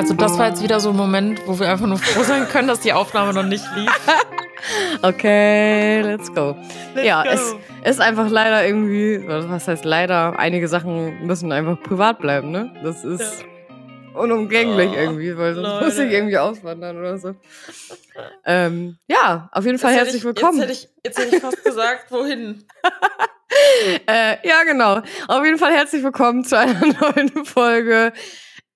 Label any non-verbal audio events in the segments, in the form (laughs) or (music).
Also das war jetzt wieder so ein Moment, wo wir einfach nur froh sein können, dass die Aufnahme noch nicht lief. (laughs) okay, let's go. Let's ja, go. es ist einfach leider irgendwie, was heißt leider, einige Sachen müssen einfach privat bleiben, ne? Das ist unumgänglich Oh, irgendwie, weil sonst Leute. muss ich irgendwie auswandern oder so. Ähm, ja, auf jeden Fall Jetzt herzlich ich, willkommen. Jetzt hätte, ich, jetzt hätte ich fast gesagt, wohin? (laughs) Äh, ja, genau. Auf jeden Fall herzlich willkommen zu einer (laughs) neuen Folge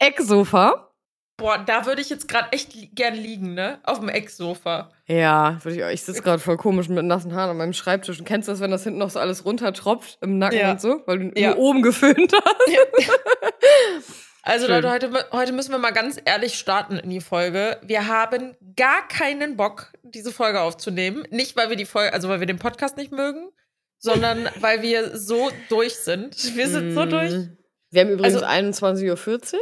Ecksofa. Boah, da würde ich jetzt gerade echt li gern liegen, ne? Auf dem Ecksofa. Ja, würde ich, auch- ich sitze gerade voll komisch mit nassen Haaren an meinem Schreibtisch. Und kennst du das, wenn das hinten noch so alles runtertropft im Nacken Ja. und so? Weil du Ja. nur oben geföhnt hast. (laughs) Also Schön. Leute, heute, heute müssen wir mal ganz ehrlich starten in die Folge. Wir haben gar keinen Bock, diese Folge aufzunehmen. Nicht, weil wir die Folge, also weil wir den Podcast nicht mögen, sondern (laughs) weil wir so durch sind. Wir sind so Mm. durch. Wir haben übrigens Also- 21.40 Uhr.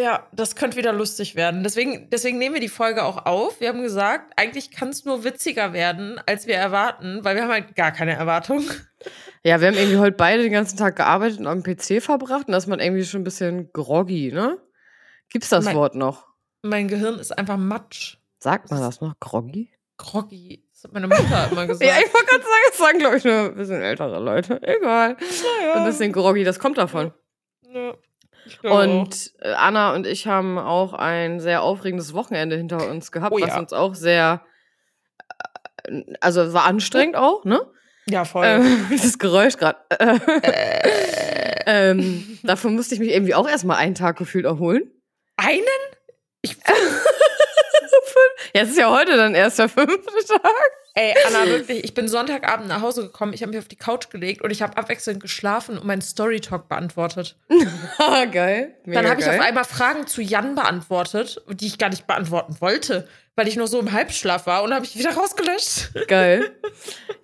Ja, das könnte wieder lustig werden. Deswegen, deswegen nehmen wir die Folge auch auf. Wir haben gesagt, eigentlich kann es nur witziger werden, als wir erwarten, weil wir haben halt gar keine Erwartung. (laughs) Ja, wir haben irgendwie heute beide den ganzen Tag gearbeitet und am PC verbracht. Und da ist man irgendwie schon ein bisschen groggy, ne? Gibt's das Mein- Wort noch? Mein Gehirn ist einfach matsch. Sagt man das noch? Groggy? Groggy. Das hat meine Mutter immer (laughs) gesagt. Ja, ich wollte gerade sagen, das sagen, glaube ich, nur ein bisschen ältere Leute. Egal. ja. Ein bisschen groggy, das kommt davon. Ja, auch. Und äh, Anna und ich haben auch ein sehr aufregendes Wochenende hinter uns gehabt, Oh was ja. uns auch sehr, äh, also war anstrengend auch, ne? Ja, voll. (laughs) (laughs) Ähm, das Geräusch gerade. ähm, dafür musste ich mich irgendwie auch erstmal einen Tag gefühlt erholen. Einen? Ich, (laughs) Ja, es ist ja heute dann erst der fünfte Tag. ey, Anna, wirklich, ich bin Sonntagabend nach Hause gekommen, ich habe mich auf die Couch gelegt und ich habe abwechselnd geschlafen und meinen Storytalk beantwortet. (laughs) Ah, geil. Dann habe ich geil. auf einmal Fragen zu Jan beantwortet, die ich gar nicht beantworten wollte, weil ich nur so im Halbschlaf war und habe ich wieder rausgelöscht. Geil. (laughs)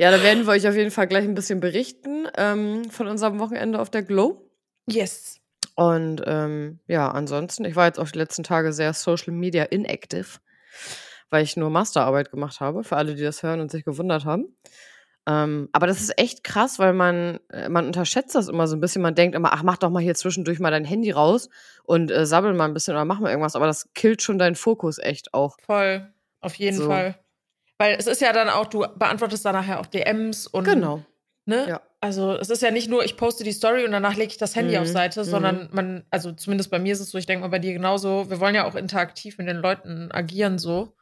Ja, da werden wir euch auf jeden Fall gleich ein bisschen berichten ähm, von unserem Wochenende auf der Glow. Yes. Und ähm, ja, ansonsten, ich war jetzt auch die letzten Tage sehr Social Media inactive, weil ich nur Masterarbeit gemacht habe, für alle, die das hören und sich gewundert haben. Ähm, aber das ist echt krass, weil man, äh, man unterschätzt das immer so ein bisschen. Man denkt immer, ach, mach doch mal hier zwischendurch mal dein Handy raus und äh, sabbel mal ein bisschen oder mach mal irgendwas. Aber das killt schon deinen Fokus echt auch. Voll. Auf jeden So. Fall. Weil es ist ja dann auch, du beantwortest dann nachher auch DMs und Genau. Ne? Ja. Also es ist ja nicht nur, ich poste die Story und danach lege ich das Handy Mhm, auf Seite, mhm. sondern man, also zumindest bei mir ist es so, ich denke mal bei dir genauso, wir wollen ja auch interaktiv mit den Leuten agieren so.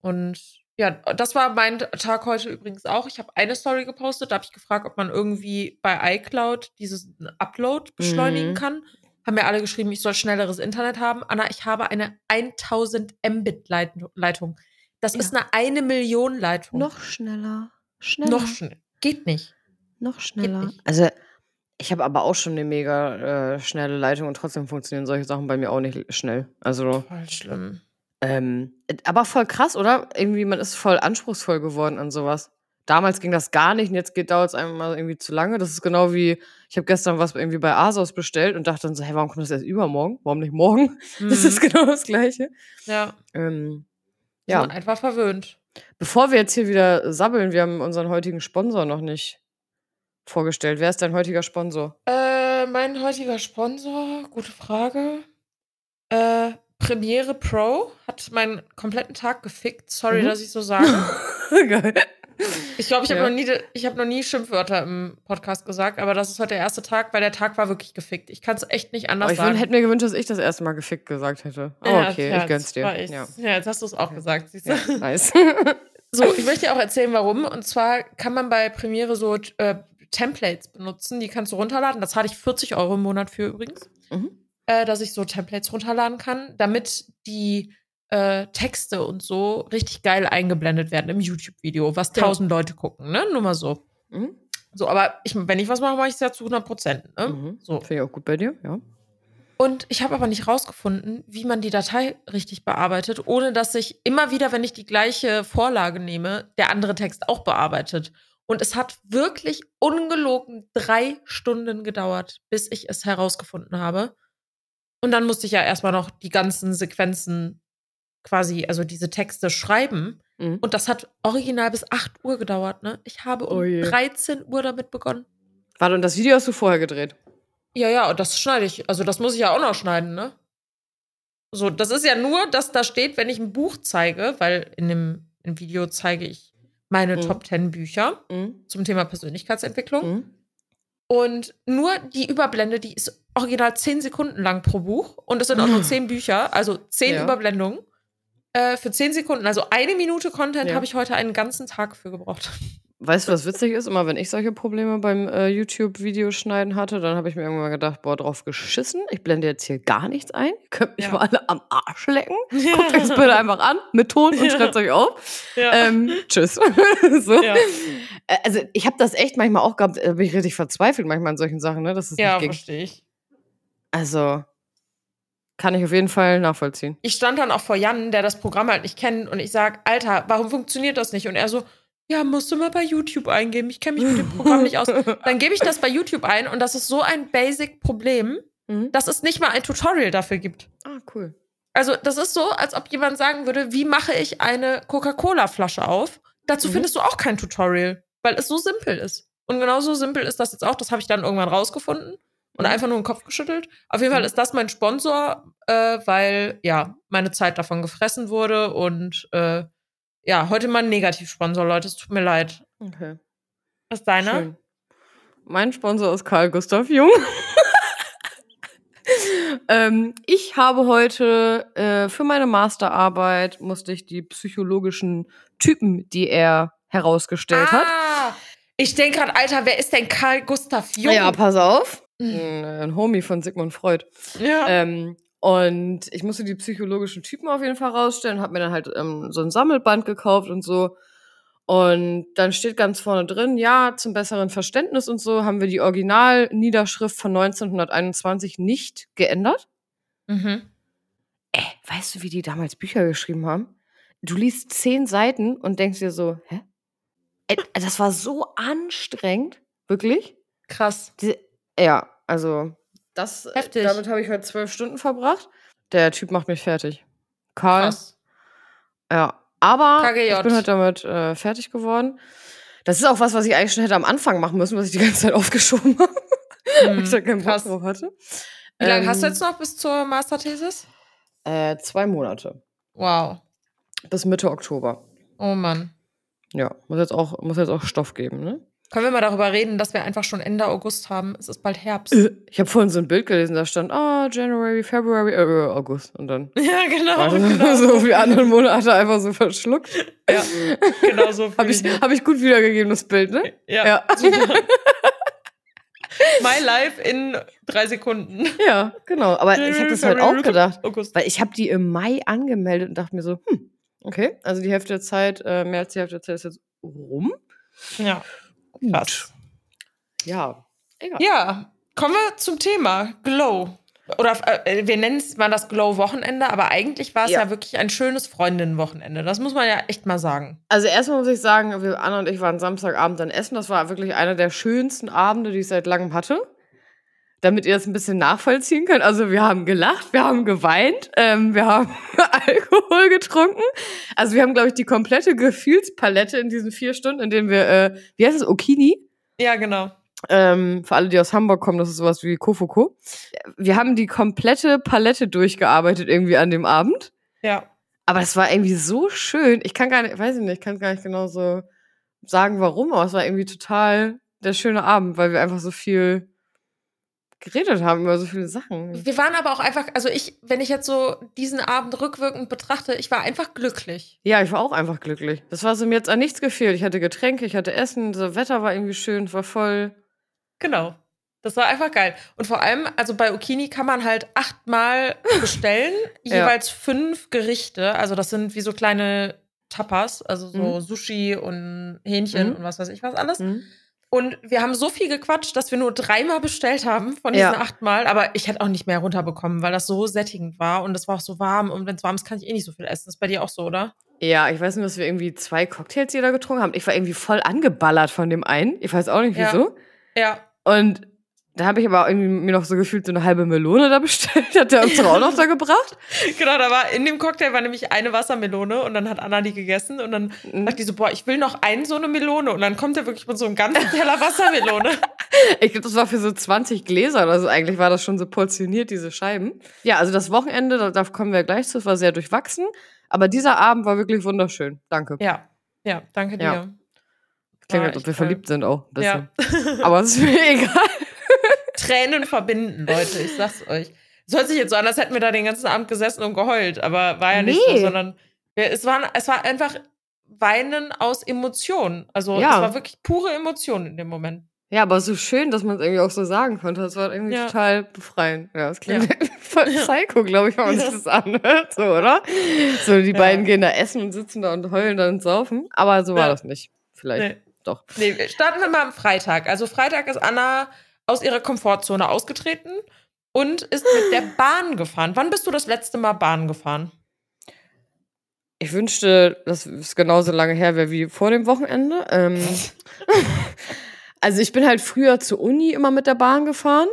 Und ja, das war mein Tag heute übrigens auch. Ich habe eine Story gepostet, da habe ich gefragt, ob man irgendwie bei iCloud dieses Upload beschleunigen Mhm. kann. Haben mir alle geschrieben, ich soll schnelleres Internet haben. Anna, ich habe eine 1000 Mbit Leit- Leitung. Das Ja. ist eine eine Million Leitung. Noch schneller. Schneller. Noch schnell. Geht nicht. Noch schneller. nicht. Also, ich habe aber auch schon eine mega äh, schnelle Leitung und trotzdem funktionieren solche Sachen bei mir auch nicht schnell. Also, Voll schlimm. ähm, aber voll krass, oder? Irgendwie, man ist voll anspruchsvoll geworden an sowas. Damals ging das gar nicht und jetzt dauert es einem mal irgendwie zu lange. Das ist genau wie, ich habe gestern was irgendwie bei Asos bestellt und dachte dann so, hey, warum kommt das erst übermorgen? Warum nicht morgen? (laughs) Das Mhm. ist genau das Gleiche. Ja, Ähm, ja. ja, einfach verwöhnt. Bevor wir jetzt hier wieder sabbeln, wir haben unseren heutigen Sponsor noch nicht vorgestellt. Wer ist dein heutiger Sponsor? Äh, mein heutiger Sponsor, gute Frage. Äh, Premiere Pro hat meinen kompletten Tag gefickt. Sorry, Mhm. dass ich so sage. (laughs) (laughs) Geil. Ich glaube, ich habe Ja. noch, nie, ich hab noch nie Schimpfwörter im Podcast gesagt, aber das ist heute der erste Tag, weil der Tag war wirklich gefickt. Ich kann es echt nicht anders Aber ich sagen. hätte mir gewünscht, dass ich das erste Mal gefickt gesagt hätte. Ja, okay, ja, ich gönn's das dir. ich. Ja. jetzt hast du es auch gesagt. Siehst du? nice. (laughs) So, ich möchte dir auch erzählen, warum. Und zwar kann man bei Premiere so äh, Templates benutzen, die kannst du runterladen. Da zahle ich 40 Euro im Monat für übrigens, Mhm. äh, dass ich so Templates runterladen kann, damit die äh, Texte und so richtig geil eingeblendet werden im YouTube-Video, was Ja. tausend Leute gucken, ne? Nur mal so. Mhm. So, aber ich, wenn ich was mache, mache ich es ja zu 100 Prozent. Ne? Mhm. So. Finde ich auch gut bei dir, ja. Und ich habe aber nicht rausgefunden, wie man die Datei richtig bearbeitet, ohne dass ich immer wieder, wenn ich die gleiche Vorlage nehme, der andere Text auch bearbeitet. Und es hat wirklich ungelogen drei Stunden gedauert, bis ich es herausgefunden habe. Und dann musste ich ja erstmal noch die ganzen Sequenzen quasi, also diese Texte schreiben. Mhm. Und das hat original bis 8 Uhr gedauert, ne? Ich habe um Oh je. 13 Uhr damit begonnen. Warte, und das Video hast du vorher gedreht? Ja, ja, und das schneide ich. Also das muss ich ja auch noch schneiden, ne? So, das ist ja nur, dass da steht, wenn ich ein Buch zeige, weil in dem im Video zeige ich meine Mhm. Top 10 Bücher Mhm. zum Thema Persönlichkeitsentwicklung. Mhm. Und nur die Überblende, die ist original 10 Sekunden lang pro Buch. Und es sind auch nur (laughs) 10 Bücher, also 10 Ja. Überblendungen äh, für 10 Sekunden. Also eine Minute Content Ja. habe ich heute einen ganzen Tag für gebraucht. Weißt du, was (laughs) witzig ist? Immer wenn ich solche Probleme beim äh, YouTube-Videoschneiden hatte, dann habe ich mir irgendwann gedacht, boah, drauf geschissen. Ich blende jetzt hier gar nichts ein. Ihr könnt mich Ja. mal alle am Arsch lecken. (laughs) Guckt euch das bitte einfach an, mit Ton und Ja. schreibt euch auf. Ähm, tschüss. (laughs) so. Äh, Also ich habe das echt manchmal auch gehabt, da bin ich richtig verzweifelt manchmal an solchen Sachen, ne? Dass es ja, verstehe ich. Also kann ich auf jeden Fall nachvollziehen. Ich stand dann auch vor Jan, der das Programm halt nicht kennt, und ich sag, Alter, warum funktioniert das nicht? Und er so, ja, musst du mal bei YouTube eingeben. Ich kenne mich mit dem Programm nicht aus. (laughs) Dann gebe ich das bei YouTube ein und das ist so ein Basic-Problem, Mhm. dass es nicht mal ein Tutorial dafür gibt. Ah, cool. Also, das ist so, als ob jemand sagen würde, wie mache ich eine Coca-Cola-Flasche auf? Dazu Mhm. findest du auch kein Tutorial, weil es so simpel ist. Und genauso simpel ist das jetzt auch. Das habe ich dann irgendwann rausgefunden und einfach nur den Kopf geschüttelt. Auf jeden Fall Mhm. ist das mein Sponsor, äh, weil ja meine Zeit davon gefressen wurde und äh, ja heute mal ein Negativsponsor, Leute. Es tut mir leid. Okay. Was ist deiner? Schön. Mein Sponsor ist Karl Gustav Jung. (laughs) ähm, ich habe heute äh, für meine Masterarbeit musste ich die psychologischen Typen, die er herausgestellt hat. Ah, ich denke gerade, Alter, wer ist denn Karl Gustav Jung? Ja, pass auf. Mhm. Ein, ein Homie von Sigmund Freud. Ja. Ähm, und ich musste die psychologischen Typen auf jeden Fall rausstellen, habe mir dann halt ähm, so ein Sammelband gekauft und so. Und dann steht ganz vorne drin, ja, zum besseren Verständnis und so haben wir die Originalniederschrift von 1921 nicht geändert. Mhm. Äh, weißt du, wie die damals Bücher geschrieben haben? Du liest zehn Seiten und denkst dir so, hä? Äh, das war so anstrengend, wirklich. Krass. Diese, ja, also das, äh, Heftig. damit habe ich heute zwölf Stunden verbracht. Der Typ macht mich fertig. Karl, Krass. ja. Aber KGJ. ich bin heute damit äh, fertig geworden. Das ist auch was, was ich eigentlich schon hätte am Anfang machen müssen, was ich die ganze Zeit (laughs) aufgeschoben habe, weil ich da keinen Bock drauf hatte. Wie lange hast du Ähm, jetzt noch bis zur Masterthesis? Äh, zwei Monate. Wow. Bis Mitte Oktober. Oh Mann. Ja, muss jetzt auch, muss jetzt auch Stoff geben, ne? Können wir mal darüber reden, dass wir einfach schon Ende August haben? Es ist bald Herbst. Äh, Ich habe vorhin so ein Bild gelesen, da stand, ah, January, February, äh, August. Und dann (laughs) ja, genau. genau. (laughs) so wie andere Monate einfach so verschluckt. Ja, genau so. (laughs) Habe ich, hab ich gut wiedergegeben, das Bild, ne? ja, Ja. super. My Life in drei Sekunden. Ja, genau. Aber ich habe das halt auch gedacht. August. Weil ich habe die im Mai angemeldet und dachte mir so, hm, okay, also die Hälfte der Zeit, äh, mehr als die Hälfte der Zeit ist jetzt rum. Ja. Krass. Ja, egal. Ja, kommen wir zum Thema Glow. Oder äh, wir nennen es mal das Glow-Wochenende, aber eigentlich war es ja. Ja. wirklich ein schönes Freundinnen-Wochenende. Das muss man ja echt mal sagen. Also erstmal muss ich sagen, wir, Anna und ich waren Samstagabend dann essen. Das war wirklich einer der schönsten Abende, die ich seit langem hatte. Damit ihr das ein bisschen nachvollziehen könnt. Also wir haben gelacht, wir haben geweint, ähm, wir haben (laughs) Alkohol getrunken. Also wir haben, glaube ich, die komplette Gefühlspalette in diesen vier Stunden, in denen wir, äh, wie heißt es, Okini? Ja, genau. Ähm, für alle, die aus Hamburg kommen, das ist sowas wie Kofoko. Wir haben die komplette Palette durchgearbeitet irgendwie an dem Abend. Ja. Aber es war irgendwie so schön. Ich kann gar nicht, weiß ich nicht, ich kann gar nicht genau so sagen, warum, aber es war irgendwie total der schöne Abend, weil wir einfach so viel geredet haben über so viele Sachen. Wir waren aber auch einfach, also ich, wenn ich jetzt so diesen Abend rückwirkend betrachte, ich war einfach glücklich. Ja, ich war auch einfach glücklich. Das war so mir jetzt an nichts gefehlt. Ich hatte Getränke, ich hatte Essen, das Wetter war irgendwie schön, es war voll. Genau. Das war einfach geil. Und vor allem, also bei Okini kann man halt achtmal (laughs) bestellen, Ja. jeweils fünf Gerichte. Also das sind wie so kleine Tapas, also so Mhm. Sushi und Hähnchen Mhm. und was weiß ich was alles. Hm? Und wir haben so viel gequatscht, dass wir nur dreimal bestellt haben von diesen Ja. achtmal. Aber ich hätte auch nicht mehr runterbekommen, weil das so sättigend war und es war auch so warm. Und wenn es warm ist, kann ich eh nicht so viel essen. Das ist bei dir auch so, oder? Ja, ich weiß nur, dass wir irgendwie zwei Cocktails jeder getrunken haben. Ich war irgendwie voll angeballert von dem einen. Ich weiß auch nicht Ja. wieso. Ja. Und da habe ich aber irgendwie mir noch so gefühlt so eine halbe Melone da bestellt. Hat der uns auch noch da gebracht. Genau, da war in dem Cocktail war nämlich eine Wassermelone und dann hat Anna die gegessen und dann Mhm. sagt die so, boah, ich will noch einen so eine Melone und dann kommt er wirklich mit so einem ganzen Teller Wassermelone. (laughs) Ich glaube, das war für so 20 Gläser oder so. Eigentlich war das schon so portioniert, diese Scheiben. Ja, also das Wochenende, da, da kommen wir gleich zu, war sehr durchwachsen. Aber dieser Abend war wirklich wunderschön. Danke. Ja, ja, danke dir. Ja. Klingt, als ob wir toll. verliebt sind auch. Ein Ja. bisschen. Aber es ist mir (laughs) egal. Tränen verbinden, Leute, ich sag's euch. Es hört sich jetzt so an, als hätten wir da den ganzen Abend gesessen und geheult, aber war ja nicht Nee. so, sondern es, war, es war einfach Weinen aus Emotionen. Also Ja. es war wirklich pure Emotion in dem Moment. Ja, aber so schön, dass man es irgendwie auch so sagen konnte. Das war irgendwie Ja. total befreiend. Ja, das klingt (laughs) voll psycho, glaube ich, wenn man sich das anhört, so, oder? So, die Ja. beiden gehen da essen und sitzen da und heulen dann und saufen. Aber so war Ja. das nicht. Vielleicht. Nee. Doch. Nee, starten wir mal am Freitag. Also Freitag ist Anna aus ihrer Komfortzone ausgetreten und ist mit der (gasps) Bahn gefahren. Wann bist du das letzte Mal Bahn gefahren? Ich wünschte, dass es genauso lange her wäre wie vor dem Wochenende. Ähm, (laughs) (laughs) also ich bin halt früher zur Uni immer mit der Bahn gefahren.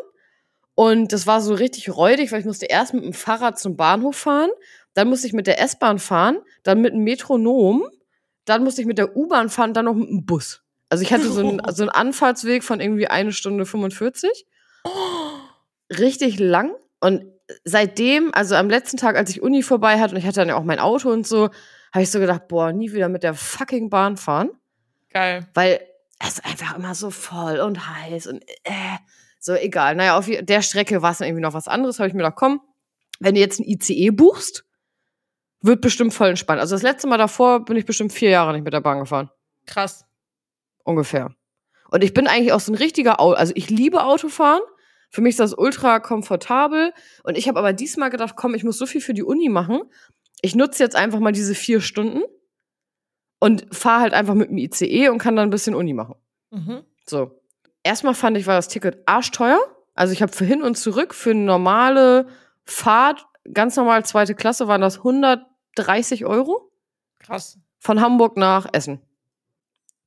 Und das war so richtig räudig, weil ich musste erst mit dem Fahrrad zum Bahnhof fahren, dann musste ich mit der S-Bahn fahren, dann mit dem Metronom, dann musste ich mit der U-Bahn fahren, dann noch mit dem Bus. Also ich hatte so einen, (laughs) so einen Anfahrtsweg von irgendwie eine Stunde 45. Richtig lang. Und seitdem, also am letzten Tag, als ich Uni vorbei hatte und ich hatte dann ja auch mein Auto und so, habe ich so gedacht, boah, nie wieder mit der fucking Bahn fahren. Geil. Weil es einfach immer so voll und heiß und äh, so egal. Naja, auf der Strecke war es dann irgendwie noch was anderes. Habe ich mir gedacht, komm, wenn du jetzt ein ICE buchst, wird bestimmt voll entspannt. Also das letzte Mal davor bin ich bestimmt vier Jahre nicht mit der Bahn gefahren. Krass. Ungefähr. Und ich bin eigentlich auch so ein richtiger Auto. Also ich liebe Autofahren. Für mich ist das ultra komfortabel. Und ich habe aber diesmal gedacht, komm, ich muss so viel für die Uni machen. Ich nutze jetzt einfach mal diese vier Stunden und fahre halt einfach mit dem ICE und kann dann ein bisschen Uni machen. Mhm. So. Erstmal fand ich, war das Ticket arschteuer. Also ich habe für hin und zurück für eine normale Fahrt, ganz normal zweite Klasse, waren das 130 Euro Krass. von Hamburg nach Essen.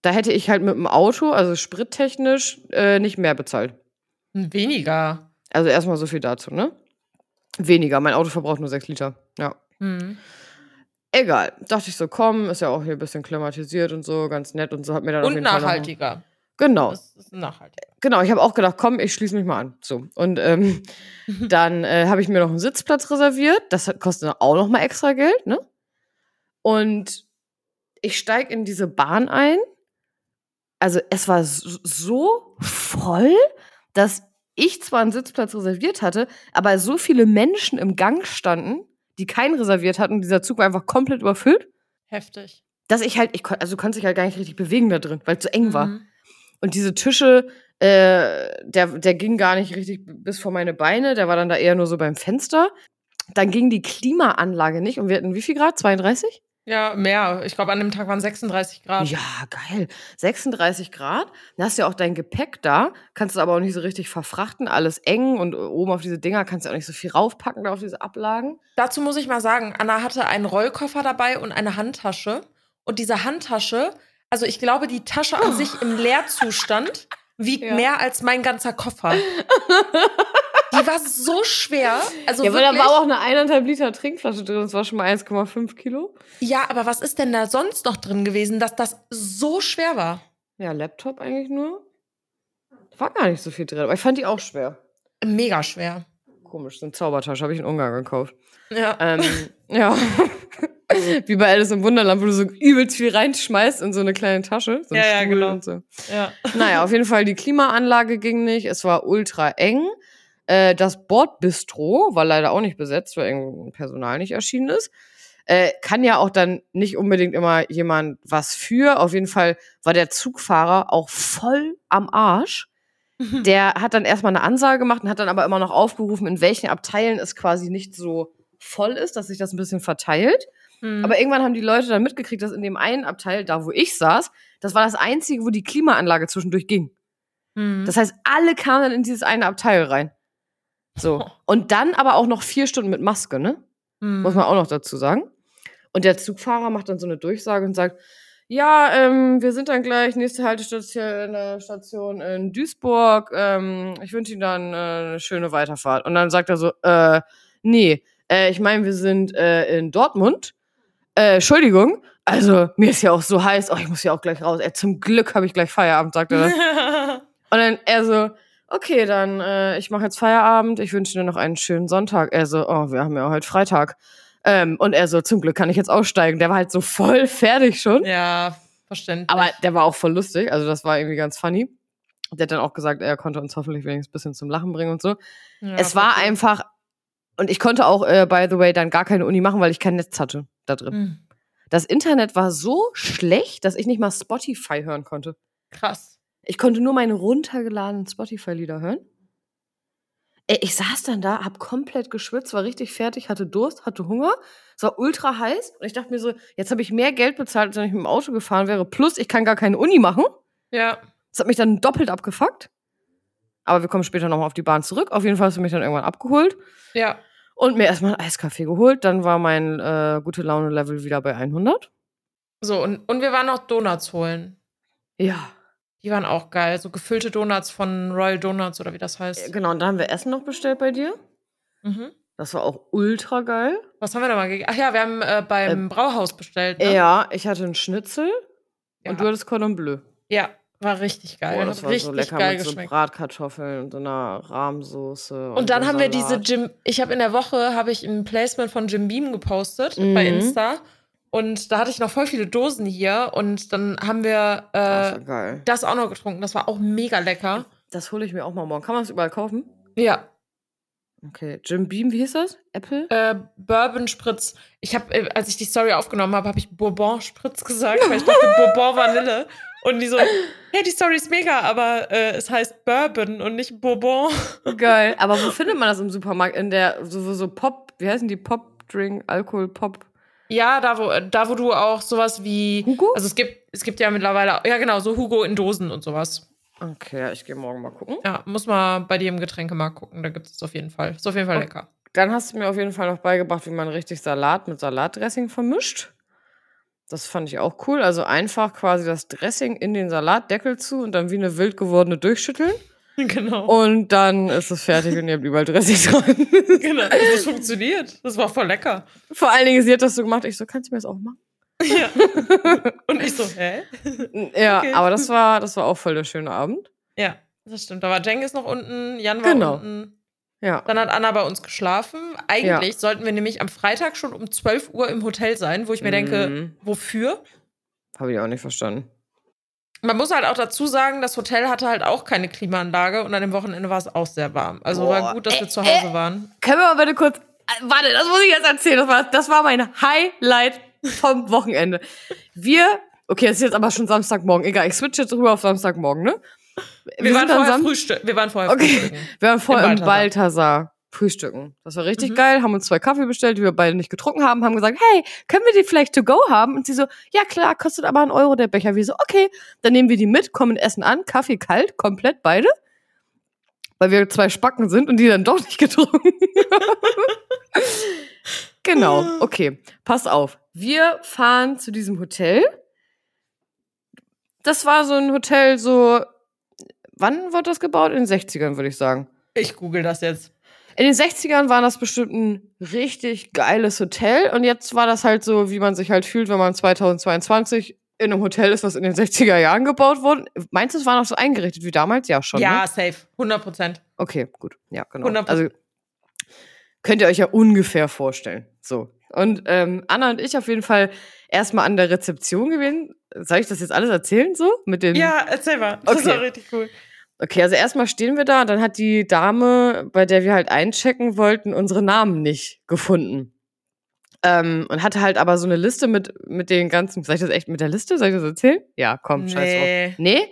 Da hätte ich halt mit dem Auto, also sprittechnisch, äh, nicht mehr bezahlt. Weniger. Also erstmal so viel dazu, ne? Weniger. Mein Auto verbraucht nur 6 Liter. Ja. Mhm. Egal. Dachte ich so, komm, ist ja auch hier ein bisschen klimatisiert und so, ganz nett und so. Hat mir dann auf Und jeden Fall noch- nachhaltiger. Genau. Das ist nachhaltiger. Genau, ich habe auch gedacht, komm, ich schließe mich mal an. So. Und ähm, (laughs) dann äh, habe ich mir noch einen Sitzplatz reserviert. Das hat, kostet auch noch mal extra Geld, ne? Und ich steige in diese Bahn ein. Also es war so- voll, dass ich zwar einen Sitzplatz reserviert hatte, aber so viele Menschen im Gang standen, die keinen reserviert hatten. Dieser Zug war einfach komplett überfüllt, Heftig. dass ich halt, ich kon, also du konntest dich halt gar nicht richtig bewegen da drin, weil es so eng war. Mhm. Und diese Tische, äh, der, der ging gar nicht richtig bis vor meine Beine, der war dann da eher nur so beim Fenster. Dann ging die Klimaanlage nicht und wir hatten wie viel Grad? 32? Ja, mehr. Ich glaube, an dem Tag waren 36 Grad. Ja, geil. 36 Grad. Dann hast du ja auch dein Gepäck da, kannst du aber auch nicht so richtig verfrachten, alles eng und oben auf diese Dinger kannst du auch nicht so viel raufpacken, da auf diese Ablagen. Dazu muss ich mal sagen, Anna hatte einen Rollkoffer dabei und eine Handtasche. Und diese Handtasche, also ich glaube, die Tasche an sich im Leerzustand wiegt Ja. mehr als mein ganzer Koffer. (laughs) Die war so schwer. Also ja, aber wirklich, da war auch eine eineinhalb Liter Trinkflasche drin, das war schon mal 1,5 Kilo. ja, aber was ist denn da sonst noch drin gewesen, dass das so schwer war? Ja, Laptop eigentlich nur. War gar nicht so viel drin, aber ich fand die auch schwer. Mega schwer. Komisch, so eine Zaubertasche habe ich in Ungarn gekauft. Ja. Ähm, (laughs) ja. (laughs) Wie bei Alice im Wunderland, wo du so übelst viel reinschmeißt in so eine kleine Tasche. So Ja, ja, Stuhl genau. Und so. ja. (laughs) Naja, auf jeden Fall, die Klimaanlage ging nicht. Es war ultra eng. Äh, das Bordbistro war leider auch nicht besetzt, weil irgendein Personal nicht erschienen ist. Äh, kann ja auch dann nicht unbedingt immer jemand was für. Auf jeden Fall war der Zugfahrer auch voll am Arsch. (laughs) Der hat dann erstmal eine Ansage gemacht und hat dann aber immer noch aufgerufen, in welchen Abteilen es quasi nicht so voll ist, dass sich das ein bisschen verteilt. Mhm. Aber irgendwann haben die Leute dann mitgekriegt, dass in dem einen Abteil, da wo ich saß, das war das einzige, wo die Klimaanlage zwischendurch ging. Mhm. Das heißt, alle kamen dann in dieses eine Abteil rein. So. Und dann aber auch noch vier Stunden mit Maske, ne? Mhm. Muss man auch noch dazu sagen. Und der Zugfahrer macht dann so eine Durchsage und sagt, ja, ähm, wir sind dann gleich, nächste Haltestation Station in Duisburg. Ähm, ich wünsche Ihnen dann äh, eine schöne Weiterfahrt. Und dann sagt er so, äh, nee, äh, ich meine, wir sind äh, in Dortmund. Äh, Entschuldigung, also mir ist ja auch so heiß, oh, ich muss ja auch gleich raus. Ey, zum Glück habe ich gleich Feierabend, sagt er dann. (laughs) Und dann er so, okay, dann äh, ich mache jetzt Feierabend, ich wünsche dir noch einen schönen Sonntag. Er so, oh, wir haben ja heute Freitag. Ähm, und er so, zum Glück kann ich jetzt aussteigen. Der war halt so voll (laughs) fertig schon. Ja, verständlich. Aber der war auch voll lustig, also das war irgendwie ganz funny. Der hat dann auch gesagt, er konnte uns hoffentlich wenigstens ein bisschen zum Lachen bringen und so. ja, es war cool. einfach, und ich konnte auch, äh, by the way, dann gar keine Uni machen, weil ich kein Netz hatte da drin. Hm, Das Internet war so schlecht, dass ich nicht mal Spotify hören konnte. krass. Ich konnte nur meine runtergeladenen Spotify-Lieder hören. Ich saß dann da, hab komplett geschwitzt, war richtig fertig, hatte Durst, hatte Hunger. Es war ultra heiß und ich dachte mir so, jetzt habe ich mehr Geld bezahlt, als wenn ich mit dem Auto gefahren wäre. Plus, ich kann gar keine Uni machen. Ja. Das hat mich dann doppelt abgefuckt. Aber wir kommen später nochmal auf die Bahn zurück. Auf jeden Fall hast du mich dann irgendwann abgeholt Ja. Und mir erstmal einen Eiskaffee geholt. Dann war mein äh, gute Laune-Level wieder bei 100. So, und, und wir waren noch Donuts holen. Ja. Die waren auch geil. So gefüllte Donuts von Royal Donuts oder wie das heißt. Genau, und dann haben wir Essen noch bestellt bei dir. Mhm. Das war auch ultra geil. Was haben wir da mal gegessen? Ach ja, wir haben äh, beim Brauhaus bestellt. Ne? Ja, ich hatte einen Schnitzel Ja. und du hattest Cordon Bleu. Ja, war richtig geil. Boah, das Hat war richtig so lecker geil mit so geschmeckt. Bratkartoffeln und so einer Rahmsoße. Und dann so haben wir diese Salat. Jim, ich habe in der Woche habe ich ein Placement von Jim Beam gepostet Mhm. bei Insta und da hatte ich noch voll viele Dosen hier und dann haben wir Das äh, war geil. das auch noch getrunken. Das war auch mega lecker. Das hole ich mir auch mal morgen. Kann man das überall kaufen? Ja, Okay. Jim Beam, wie hieß das? Apple? äh, Bourbon Spritz. Ich habe, äh, als ich die Story aufgenommen habe, habe ich Bourbon Spritz gesagt, weil ich dachte Bourbon Vanille. Und die so, hey, die Story ist mega, aber äh, es heißt Bourbon und nicht Bourbon. Geil. (laughs) Aber wo findet man das im Supermarkt? In der, so, so Pop, wie heißen die? Pop-Drink, Alkohol, Pop. Ja, da wo, da wo du auch sowas wie, Hugo? also es gibt, es gibt ja mittlerweile, ja genau, so Hugo in Dosen und sowas. Okay, ja, ich gehe morgen mal gucken. Ja, muss mal bei dir im Getränkemarkt gucken, da gibt es auf jeden Fall. Ist auf jeden Fall Oh. lecker. Dann hast du mir auf jeden Fall noch beigebracht, wie man richtig Salat mit Salatdressing vermischt. Das fand ich auch cool. Also einfach quasi das Dressing in den Salatdeckel zu und dann wie eine wild gewordene durchschütteln. (laughs) Genau. Und dann ist es fertig und ihr habt überall Dressing (laughs) dran. genau. Das funktioniert. Das war voll lecker. Vor allen Dingen, sie hat das so gemacht. Ich so, kannst du mir das auch machen? (laughs) Ja. Und ich so, hä? Ja, Okay. aber das war, das war auch voll der schöne Abend. Ja, das stimmt. Da war Cengiz noch unten, Jan war Genau. unten. Ja. Dann hat Anna bei uns geschlafen. Eigentlich sollten wir nämlich am Freitag schon um 12 Uhr im Hotel sein, wo ich mir denke, Mhm. wofür? Habe ich auch nicht verstanden. Man muss halt auch dazu sagen, das Hotel hatte halt auch keine Klimaanlage und an dem Wochenende war es auch sehr warm. Also war Boah, gut, dass wir äh, zu Hause waren. Können wir mal bitte kurz. äh, Warte, das muss ich jetzt erzählen. Das war, das war mein Highlight vom Wochenende. Wir. Okay, es ist jetzt aber schon Samstagmorgen. Egal, ich switche jetzt rüber auf Samstagmorgen, ne? Wir, waren sind dann vorher Sam- Frühstück. Wir waren vorher Okay. frühstücken. (laughs) Wir waren vorher Im im Balthasar frühstücken. Das war richtig Mhm. geil, haben uns zwei Kaffee bestellt, die wir beide nicht getrunken haben, haben gesagt, hey, können wir die vielleicht to go haben? Und sie so, ja klar, kostet aber einen Euro der Becher. Wir so, okay, dann nehmen wir die mit, kommen essen an, Kaffee kalt, komplett beide. Weil wir zwei Spacken sind und die dann doch nicht (laughs) getrunken haben. genau, okay, pass auf. Wir fahren zu diesem Hotel. Das war so ein Hotel, so, wann wurde das gebaut? In den 60ern, würde ich sagen. Ich google das jetzt. In den 60ern war das bestimmt ein richtig geiles Hotel und jetzt war das halt so, wie man sich halt fühlt, wenn man 2022 in einem Hotel ist, was in den 60er Jahren gebaut wurde. Meinst du, es war noch so eingerichtet wie damals? Ja, schon. ja, Ne? safe. 100 Prozent. Okay, gut. Ja, genau. 100%. Also könnt ihr euch ja ungefähr vorstellen. So. Und ähm, Anna und ich auf jeden Fall erstmal an der Rezeption gewesen. Soll ich das jetzt alles erzählen so? Mit den Ja, erzähl mal. Das Okay. war richtig cool. Okay, also erstmal stehen wir da und dann hat die Dame, bei der wir halt einchecken wollten, unsere Namen nicht gefunden. Ähm, und hatte halt aber so eine Liste mit, mit den ganzen. Soll ich das echt mit der Liste? Soll ich das erzählen? Ja, komm, scheiß drauf. Nee. Nee?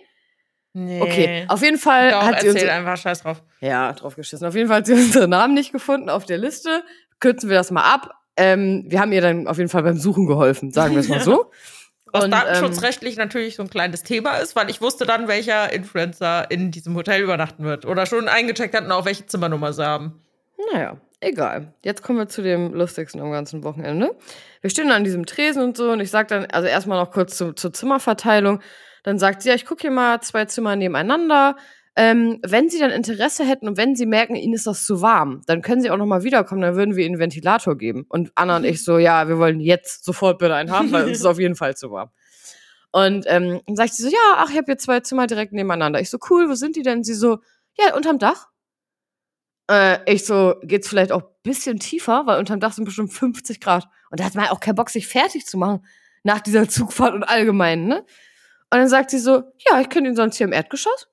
Nee. Okay. Auf jeden Fall Doch, hat sie unsere, einfach, scheiß drauf. Ja, drauf geschissen. Auf jeden Fall hat sie (laughs) unsere Namen nicht gefunden auf der Liste. Kürzen wir das mal ab. Ähm, wir haben ihr dann auf jeden Fall beim Suchen geholfen, sagen wir es mal (laughs) so. Was Und, datenschutzrechtlich natürlich so ein kleines Thema ist, weil ich wusste dann, welcher Influencer in diesem Hotel übernachten wird. Oder schon eingecheckt hat und auch welche Zimmernummer sie haben. Naja, egal. Jetzt kommen wir zu dem lustigsten am ganzen Wochenende. Wir stehen an diesem Tresen und so und ich sag dann, also erstmal noch kurz zu, zur Zimmerverteilung. Dann sagt sie, ja, ich gucke hier mal zwei Zimmer nebeneinander. Ähm, wenn Sie dann Interesse hätten und wenn Sie merken, Ihnen ist das zu warm, dann können Sie auch noch mal wiederkommen, dann würden wir Ihnen einen Ventilator geben. Und Anna und ich so, ja, wir wollen jetzt sofort bitte einen haben, weil uns ist auf jeden Fall zu warm. Und ähm, dann sagt sie so, ja, ach, ich habe hier zwei Zimmer direkt nebeneinander. Ich so, cool, wo sind die denn? Sie so, ja, unterm Dach. Äh, ich so, geht's vielleicht auch ein bisschen tiefer, weil unterm Dach sind bestimmt 50 Grad. Und da hat man auch keinen Bock, sich fertig zu machen nach dieser Zugfahrt und allgemein, ne? Und dann sagt sie so, ja, ich könnte ihn sonst hier im Erdgeschoss.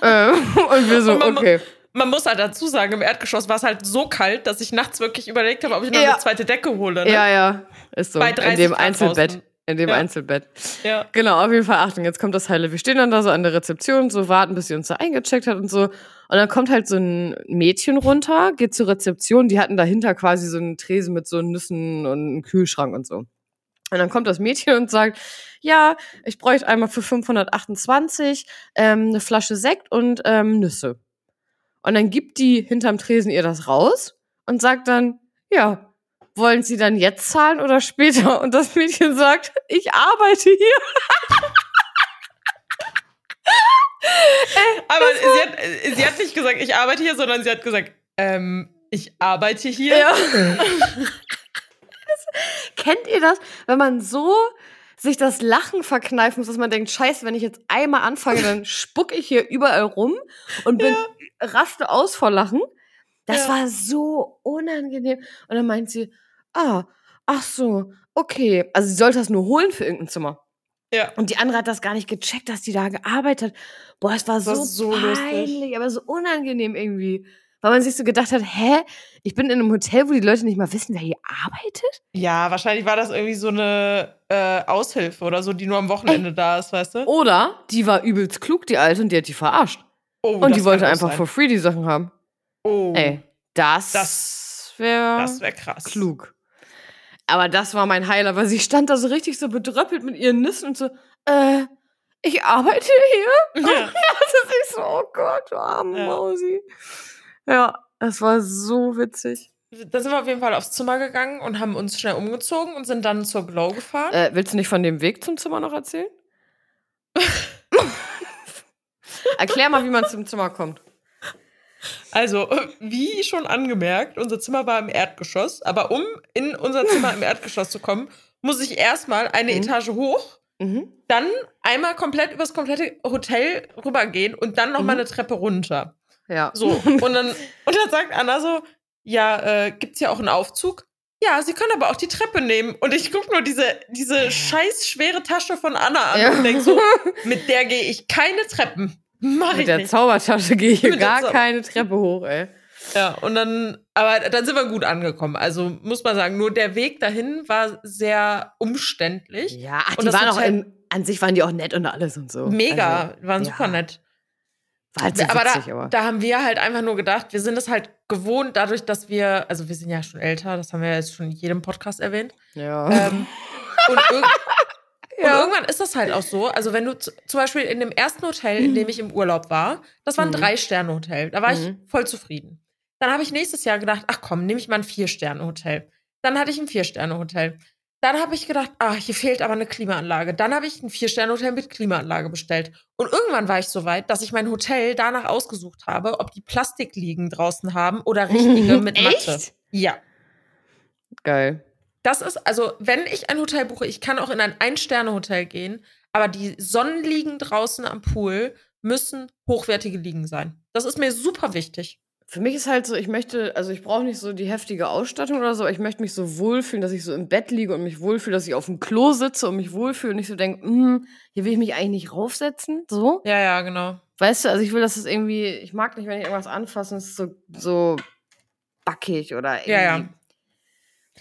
Äh, und wir so, Und man- okay. Man muss halt dazu sagen, im Erdgeschoss war es halt so kalt, dass ich nachts wirklich überlegt habe, ob ich noch Ja. eine zweite Decke hole. Ne? Ja, ja, ist so. Bei In 30 dem Grad Einzelbett. draußen. In dem Ja. Einzelbett. Ja. Genau, auf jeden Fall, Achtung, jetzt kommt das Heile. Wir stehen dann da so an der Rezeption, so warten, bis sie uns da eingecheckt hat und so. Und dann kommt halt so ein Mädchen runter, geht zur Rezeption, die hatten dahinter quasi so einen Tresen mit so Nüssen und einem Kühlschrank und so. Und dann kommt das Mädchen und sagt, ja, ich bräuchte einmal für 528 ähm, eine Flasche Sekt und ähm, Nüsse. Und dann gibt die hinterm Tresen ihr das raus und sagt dann, ja, wollen Sie dann jetzt zahlen oder später? (laughs) Und das Mädchen sagt, ich arbeite hier. (laughs) Aber sie hat, äh, sie hat nicht gesagt, ich arbeite hier, sondern sie hat gesagt, ähm, ich arbeite hier. Ja. (laughs) Kennt ihr das, wenn man so sich das Lachen verkneifen muss, dass man denkt, scheiße, wenn ich jetzt einmal anfange, dann (laughs) spuck ich hier überall rum und bin raste aus vor Lachen. Das Ja. war so unangenehm. Und dann meint sie, ah, ach so, okay. Also sie sollte das nur holen für irgendein Zimmer. Ja. Und die andere hat das gar nicht gecheckt, dass die da gearbeitet hat. Boah, es war, Das war so, so lustig. peinlich, aber so unangenehm irgendwie. Weil man sich so gedacht hat, hä, ich bin in einem Hotel, wo die Leute nicht mal wissen, wer hier arbeitet? Ja, wahrscheinlich war das irgendwie so eine äh, Aushilfe oder so, die nur am Wochenende da ist, weißt du? Oder die war übelst klug, die Alte, und die hat die verarscht. Oh, und die wollte einfach sein. for free die Sachen haben. Oh, Ey, das, Das- wäre das wäre krass. klug. Aber das war mein Heiler, weil sie stand da so richtig so bedröppelt mit ihren Nüssen und so, äh, ich arbeite hier? Ja. (laughs) Das ist nicht so, oh Gott, du arme Ja. Mausi. Ja, das war so witzig. Da sind wir auf jeden Fall aufs Zimmer gegangen und haben uns schnell umgezogen und sind dann zur Glow gefahren. Äh, willst du nicht von dem Weg zum Zimmer noch erzählen? (laughs) Erklär mal, wie man zum Zimmer kommt. Also, (laughs) wie schon angemerkt, unser Zimmer war im Erdgeschoss, aber um in unser Zimmer im Erdgeschoss zu kommen, muss ich erstmal eine Mhm. Etage hoch, Mhm. dann einmal komplett übers komplette Hotel rübergehen und dann nochmal Mhm. eine Treppe runter. Ja. So, und dann, und dann sagt Anna so, ja, äh, gibt's hier auch einen Aufzug? Ja, sie können aber auch die Treppe nehmen. Und ich guck nur diese, diese scheiß schwere Tasche von Anna an Ja. und denk so, (laughs) mit der gehe ich keine Treppen. Mach Mit ich der nicht. Zaubertasche gehe ich hier Mit gar keine Treppe hoch, ey. Ja, und dann, aber dann sind wir gut angekommen. Also muss man sagen, nur der Weg dahin war sehr umständlich. Ja, ach, Und die das waren auch im, an sich waren die auch nett und alles und so. Mega, Also, waren super ja. nett. War halt so aber, witzig, da, aber. da haben wir halt einfach nur gedacht, wir sind es halt gewohnt, dadurch, dass wir, also wir sind ja schon älter, das haben wir jetzt schon in jedem Podcast erwähnt. ja. Ähm, und, (laughs) irg und Ja. irgendwann ist das halt auch so. Also, wenn du zum Beispiel in dem ersten Hotel, in dem ich im Urlaub war, das war ein Mhm. Drei-Sterne-Hotel, da war Mhm. ich voll zufrieden. Dann habe ich nächstes Jahr gedacht, ach komm, nehme ich mal ein Vier-Sterne-Hotel. Dann hatte ich ein Vier-Sterne-Hotel. Dann habe ich gedacht, ah, hier fehlt aber eine Klimaanlage. Dann habe ich ein Vier-Sterne-Hotel mit Klimaanlage bestellt. Und irgendwann war ich so weit, dass ich mein Hotel danach ausgesucht habe, ob die Plastikliegen draußen haben oder richtige mit (laughs) Matte. Echt? Ja. Geil. Das ist, also, wenn ich ein Hotel buche, ich kann auch in ein Ein-Sterne-Hotel gehen, aber die Sonnenliegen draußen am Pool müssen hochwertige Liegen sein. Das ist mir super wichtig. Für mich ist halt so, ich möchte, also ich brauche nicht so die heftige Ausstattung oder so, aber ich möchte mich so wohlfühlen, dass ich so im Bett liege und mich wohlfühle, dass ich auf dem Klo sitze und mich wohlfühle und nicht so denke, hm, hier will ich mich eigentlich nicht raufsetzen. So. Ja, ja, genau. Weißt du, also ich will, dass es irgendwie, ich mag nicht, wenn ich irgendwas anfasse und es ist so, so backig oder irgendwie. Ja, ja.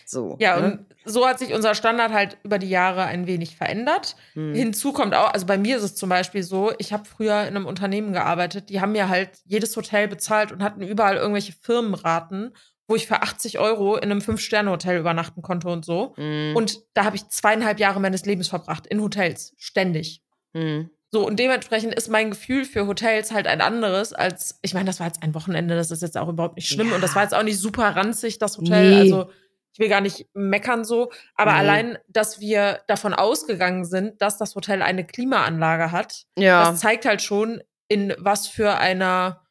So. Ja, ne? und so hat sich unser Standard halt über die Jahre ein wenig verändert. Hm. Hinzu kommt auch, also bei mir ist es zum Beispiel so, ich habe früher in einem Unternehmen gearbeitet, die haben mir halt jedes Hotel bezahlt und hatten überall irgendwelche Firmenraten, wo ich für 80 Euro in einem Fünf-Sterne-Hotel übernachten konnte und so. Hm. Und da habe ich zweieinhalb Jahre meines Lebens verbracht, in Hotels, ständig. Hm. So, und dementsprechend ist mein Gefühl für Hotels halt ein anderes als, ich meine, das war jetzt ein Wochenende, das ist jetzt auch überhaupt nicht schlimm Ja. und das war jetzt auch nicht super ranzig, das Hotel. Nee. Also, will gar nicht meckern so, aber Nee. allein, dass wir davon ausgegangen sind, dass das Hotel eine Klimaanlage hat, Ja. das zeigt halt schon, in was für einer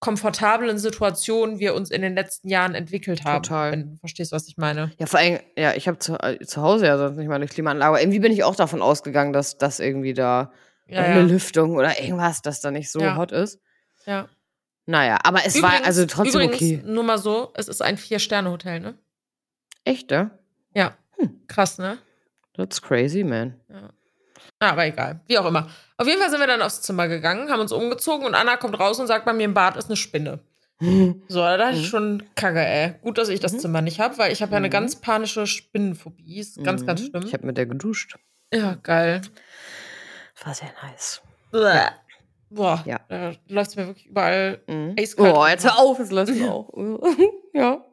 komfortablen Situation wir uns in den letzten Jahren entwickelt haben. Total. Wenn du verstehst, was ich meine. Ja, vor allem, ja, ich habe zu, äh, zu Hause ja sonst nicht mal eine Klimaanlage. Aber irgendwie bin ich auch davon ausgegangen, dass das irgendwie da Ja, eine ja. Lüftung oder irgendwas, das da nicht so Ja. hot ist. ja. Naja, aber es war also trotzdem übrigens, okay. Nur mal so, es ist ein Vier-Sterne-Hotel, ne? Echt, ja? Ja. Hm. Krass, ne? That's crazy, man. Ja. Ah, aber egal. Wie auch immer. Auf jeden Fall sind wir dann aufs Zimmer gegangen, haben uns umgezogen und Anna kommt raus und sagt, bei mir im Bad ist eine Spinne. (laughs) So, da dachte ich Mhm. schon, kacke, ey. Gut, dass ich das Mhm. Zimmer nicht habe, weil ich habe ja eine Mhm. ganz panische Spinnenphobie. Ist ganz, ganz schlimm. Ich habe mit der geduscht. ja, geil. War sehr nice. Bäh. Boah, Ja. da läuft es mir wirklich überall. Mhm. Eiskalt. Oh, jetzt hör auf, es läuft (laughs) auch. ja.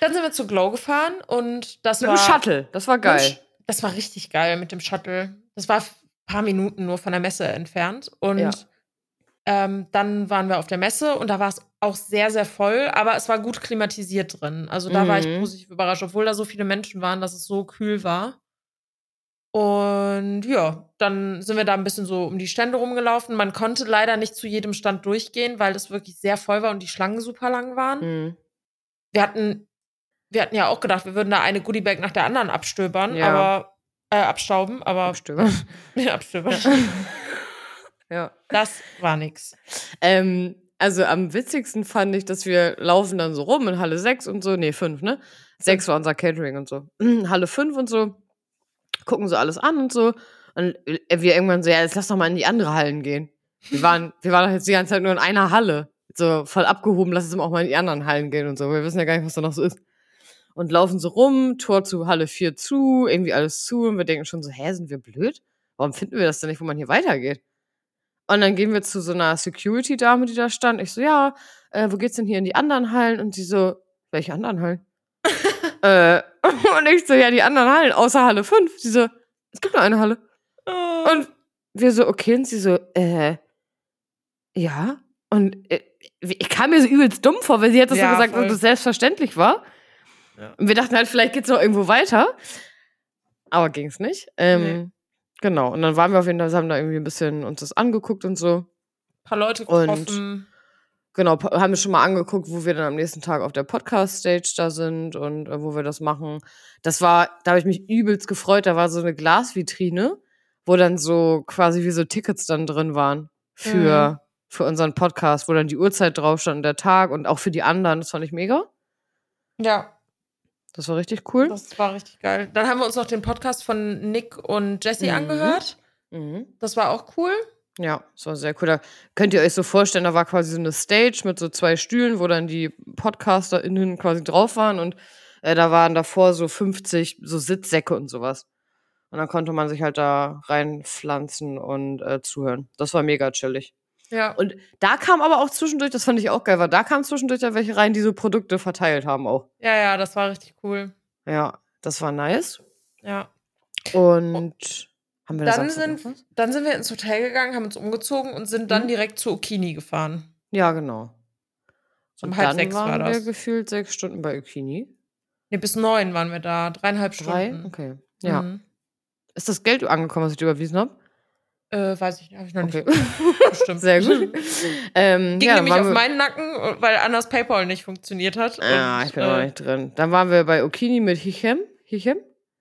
Dann sind wir zu Glow gefahren und das Mit war. dem Shuttle, das war geil. Das war richtig geil mit dem Shuttle. Das war ein paar Minuten nur von der Messe entfernt. Und Ja. ähm, dann waren wir auf der Messe und da war es auch sehr, sehr voll, aber es war gut klimatisiert drin. Also da war ich Mhm. positiv überrascht, obwohl da so viele Menschen waren, dass es so kühl war. Und ja, dann sind wir da ein bisschen so um die Stände rumgelaufen. Man konnte leider nicht zu jedem Stand durchgehen, weil das wirklich sehr voll war und die Schlangen super lang waren. Mhm. Wir hatten, wir hatten ja auch gedacht, wir würden da eine Goodiebag nach der anderen abstöbern, Ja. aber äh, abstauben, aber Abstöber. (laughs) ja, abstöbern. ja. Das war nix. Ähm, also am witzigsten fand ich, dass wir laufen dann so rum in Halle 6 und so. Nee, 5, ne? 6 war unser Catering und so. (clears throat) Halle 5 und so. Gucken so alles an und so. Und wir irgendwann so, ja, jetzt lass doch mal in die andere Hallen gehen. Wir waren, wir waren doch jetzt die ganze Zeit nur in einer Halle. So voll abgehoben, lass uns auch mal in die anderen Hallen gehen und so. Wir wissen ja gar nicht, was da noch so ist. Und laufen so rum, Tor zu Halle 4 zu, irgendwie alles zu. Und wir denken schon so, hä, sind wir blöd? Warum finden wir das denn nicht, wo man hier weitergeht? Und dann gehen wir zu so einer Security-Dame, die da stand. Ich so, ja, äh, wo geht's denn hier in die anderen Hallen? Und sie so, welche anderen Hallen? (laughs) äh, (laughs) und ich so, ja, die anderen Hallen, außer Halle 5. Sie so, es gibt nur eine Halle. Und wir so, okay, und sie so, äh, ja. Und äh, ich kam mir so übelst dumm vor, weil sie hat das Ja, so gesagt, voll. dass das selbstverständlich war. Ja. Und wir dachten halt, vielleicht geht's noch irgendwo weiter. Aber ging's nicht. Ähm, Nee. Genau. Und dann waren wir auf jeden Fall, haben da irgendwie ein bisschen uns das angeguckt und so. Ein paar Leute Und- getroffen. Genau, po- haben wir schon mal angeguckt, wo wir dann am nächsten Tag auf der Podcast-Stage da sind und äh, wo wir das machen. Das war, da habe ich mich übelst gefreut. Da war so eine Glasvitrine, wo dann so quasi wie so Tickets dann drin waren für, Mhm. Für unseren Podcast, wo dann die Uhrzeit drauf stand und der Tag und auch für die anderen. Das fand ich mega. Ja, Das war richtig cool. das war richtig geil. Dann haben wir uns noch den Podcast von Nick und Jesse Mhm. angehört. Mhm. Das war auch cool. Ja, das war sehr cool. Da könnt ihr euch so vorstellen, da war quasi so eine Stage mit so zwei Stühlen, wo dann die PodcasterInnen quasi drauf waren und äh, da waren davor so 50 so Sitzsäcke und sowas. Und dann konnte man sich halt da reinpflanzen und äh, zuhören. Das war mega chillig. Ja. Und da kam aber auch zwischendurch, das fand ich auch geil, weil da kamen zwischendurch da welche rein, die so Produkte verteilt haben auch. Ja, ja, das war richtig cool. Ja, das war nice. Ja. Und haben wir da Dann noch sind, dann sind wir ins Hotel gegangen, haben uns umgezogen und sind dann Mhm. direkt zu Okini gefahren. Ja, genau. Um Und halb dann sechs war waren wir das. gefühlt sechs Stunden bei Ukini. Ne, bis neun waren wir da. Dreieinhalb Drei? Stunden. Okay. Ja. Mhm. Ist das Geld angekommen, was ich dir überwiesen habe? Äh, weiß ich nicht, habe ich noch Okay. (laughs) nicht bestimmt. Sehr gut. ähm, Ging ja, nämlich auf meinen Nacken, weil Annas PayPal nicht funktioniert hat. Ah, und, ich bin noch äh, nicht drin. Dann waren wir bei Okini mit Hichem. Hichem?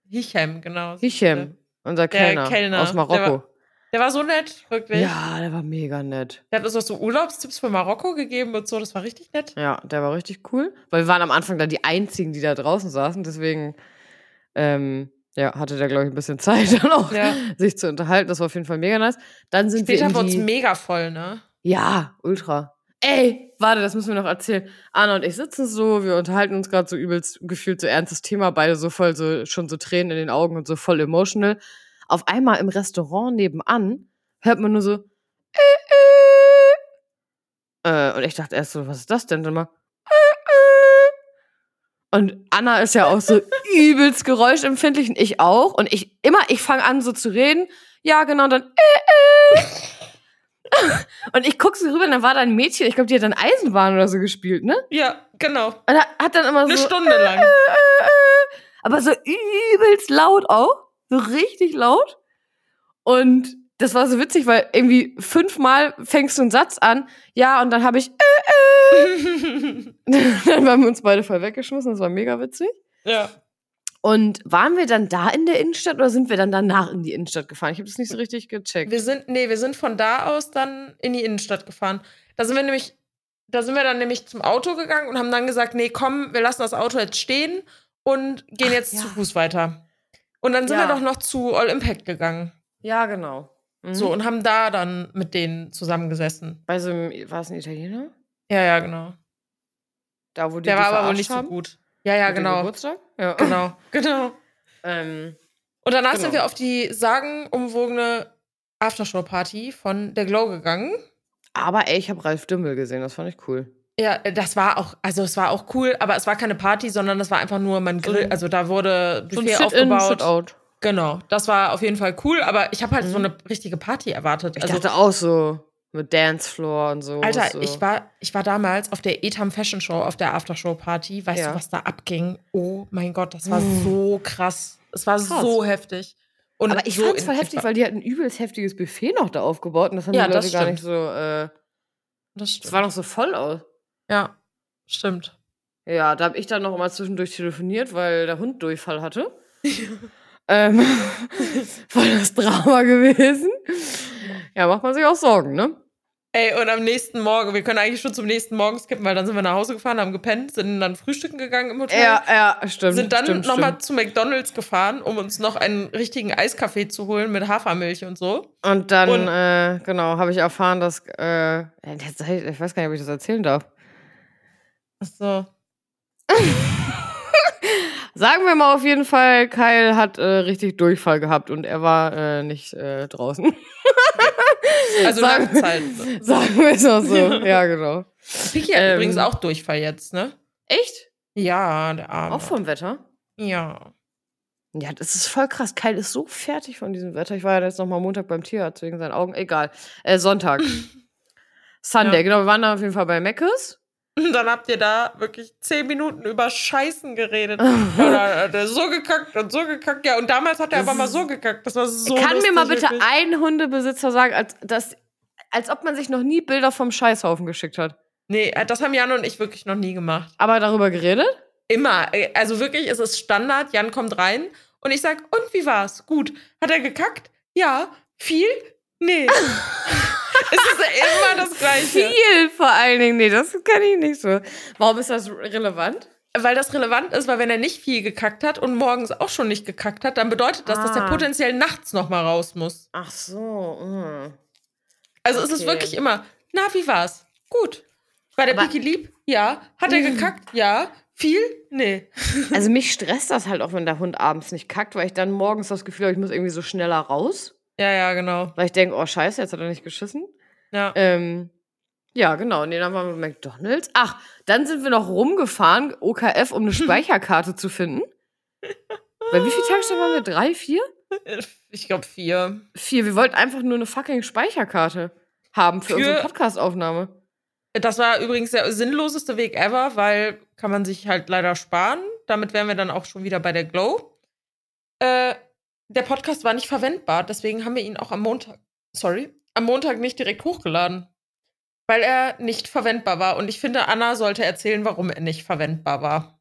Hichem, genau. Hichem, unser Kellner, Kellner, aus der Marokko. Der war so nett, wirklich. Ja, der war mega nett. Der hat uns auch so Urlaubstipps für Marokko gegeben und so. Das war richtig nett. Ja, der war richtig cool. Weil wir waren am Anfang dann die Einzigen, die da draußen saßen. Deswegen ähm, ja, hatte der, glaube ich, ein bisschen (laughs) Zeit, dann auch Ja. sich zu unterhalten. Das war auf jeden Fall mega nice. Dann sind Später wir in uns die... mega voll, ne? Ja, ultra. Ey, warte, das müssen wir noch erzählen. Anna und ich sitzen so, wir unterhalten uns gerade so übelst gefühlt so ernstes Thema, beide so voll so schon so Tränen in den Augen und so voll emotional. Auf einmal im Restaurant nebenan hört man nur so äh, äh. Äh, und ich dachte erst so, was ist das denn? Dann mal. Und Anna ist ja auch so (laughs) übelst geräuschempfindlich und ich auch. Und ich immer, ich fange an so zu reden. Ja, genau, dann äh, äh. (laughs) Und ich guck so rüber, und dann war da ein Mädchen, ich glaube, die hat dann Eisenbahn oder so gespielt, ne? Ja, genau. Und hat dann immer Eine so. Stunde lang. Äh, äh, aber so übelst laut auch. So richtig laut. Und das war so witzig, weil irgendwie fünfmal fängst du einen Satz an, ja, und dann habe ich, äh, äh. (laughs) dann waren wir uns beide voll weggeschmissen, das war mega witzig. ja. Und waren wir dann da in der Innenstadt oder sind wir dann danach in die Innenstadt gefahren? Ich habe das nicht so richtig gecheckt. Wir sind, nee, wir sind von da aus dann in die Innenstadt gefahren. Da sind wir nämlich, da sind wir dann nämlich zum Auto gegangen und haben dann gesagt, nee, komm, wir lassen das Auto jetzt stehen und gehen Ach, jetzt ja. zu Fuß weiter. Und dann sind Ja. wir doch noch zu All Impact gegangen. Ja, genau. Mhm. So, und haben da dann mit denen zusammengesessen. Bei so einem, war es ein Italiener? Ja, ja, genau. Da, wo die Der war aber wohl nicht so haben? gut. Ja, ja, Mit genau. Geburtstag? Ja. Genau, (laughs) genau. ähm, Und danach Genau. sind wir auf die sagenumwogene Aftershow-Party von der Glow gegangen. aber ey, ich habe Ralf Dümmel gesehen, das fand ich cool. Ja, das war auch, also es war auch cool, aber es war keine Party, sondern das war einfach nur mein So Grill. Also da wurde So ein Buffet aufgebaut. Sit-out. Genau, das war auf jeden Fall cool, aber ich habe halt Mhm. so eine richtige Party erwartet. Ich also, dachte auch so mit Dancefloor und so. Alter, so. ich war, ich war damals auf der Etam Fashion Show, auf der Aftershow Party. Weißt Ja. du, was da abging? Oh mein Gott, das war Mm. so krass. Es war Krass. so heftig. Und aber ich so fand's voll heftig, weil die hatten ein übelst heftiges Buffet noch da aufgebaut und das haben Ja, die Leute das gar nicht so. Äh, das stimmt. war noch so voll aus. ja, stimmt. Ja, da habe ich dann noch mal zwischendurch telefoniert, weil der Hund Durchfall hatte. (laughs) ähm, (laughs) voll das Drama gewesen. Ja, macht man sich auch Sorgen, ne? Ey, und am nächsten Morgen, wir können eigentlich schon zum nächsten Morgen skippen, weil dann sind wir nach Hause gefahren, haben gepennt, sind dann frühstücken gegangen im Hotel. Ja, ja, stimmt. sind dann nochmal zu McDonalds gefahren, um uns noch einen richtigen Eiskaffee zu holen mit Hafermilch und so. Und dann, Und- äh, genau, habe ich erfahren, dass. Äh, ich weiß gar nicht, ob ich das erzählen darf. So. (laughs) Sagen wir mal auf jeden Fall, Kyle hat äh, richtig Durchfall gehabt und er war äh, nicht äh, draußen. (laughs) Also Sagen-. (laughs) Sagen wir es auch so. ja, genau. Piki hat Ähm. übrigens auch Durchfall jetzt, ne? Echt? Ja, der Arme. Auch vom Wetter? Ja. Ja, das ist voll krass. Kyle ist so fertig von diesem Wetter. Ich war ja jetzt noch mal Montag beim Tierarzt wegen seinen Augen. Egal. Äh, Sonntag. (laughs) Sunday, Ja. genau. Wir waren da auf jeden Fall bei Meckes. Und dann habt ihr da wirklich zehn Minuten über Scheißen geredet. (laughs) Da hat er so gekackt und so gekackt. Ja, und damals hat er Das aber mal so gekackt. Das war so Kann mir lustig, mal bitte wirklich. ein Hundebesitzer sagen, als, dass, als ob man sich noch nie Bilder vom Scheißhaufen geschickt hat. Nee, äh, das haben Jan und ich wirklich noch nie gemacht. Aber darüber geredet? Immer. Äh, Also wirklich, es ist Standard. Jan kommt rein und ich sag, und wie war's? Gut. Hat er gekackt? Ja. Viel? Nee. (laughs) es ist immer das Gleiche. Viel vor allen Dingen. Nee, das kenne ich nicht so. Warum ist das relevant? Weil das relevant ist, weil wenn er nicht viel gekackt hat und morgens auch schon nicht gekackt hat, dann bedeutet das, dass er Ah. potenziell nachts noch mal raus muss. Ach so. mm. Also es ist Okay. wirklich immer, na, wie war's? Gut. War der Piki lieb? Ja. Hat er Mm. gekackt? Ja. Viel? Nee. Also mich stresst das halt auch, wenn der Hund abends nicht kackt, weil ich dann morgens das Gefühl habe, ich muss irgendwie so schneller raus. Ja, ja, genau. Weil ich denke, oh scheiße, jetzt hat er nicht geschissen. Ja. Ähm, ja, genau. Nee, dann waren wir bei McDonalds. Ach, dann sind wir noch rumgefahren, OKF, um eine (laughs) Speicherkarte zu finden. Bei wie vielen Tankstellen waren wir? Drei, vier? (laughs) Ich glaube vier. Vier. Wir wollten einfach nur eine fucking Speicherkarte haben für, Für- unsere Podcastaufnahme. Das war übrigens der sinnloseste Weg ever, weil kann man sich halt leider sparen. Damit wären wir dann auch schon wieder bei der Glow. Äh, der Podcast war nicht verwendbar, deswegen haben wir ihn auch am Montag, sorry, am Montag nicht direkt hochgeladen. Weil er nicht verwendbar war. Und ich finde, Anna sollte erzählen, warum er nicht verwendbar war.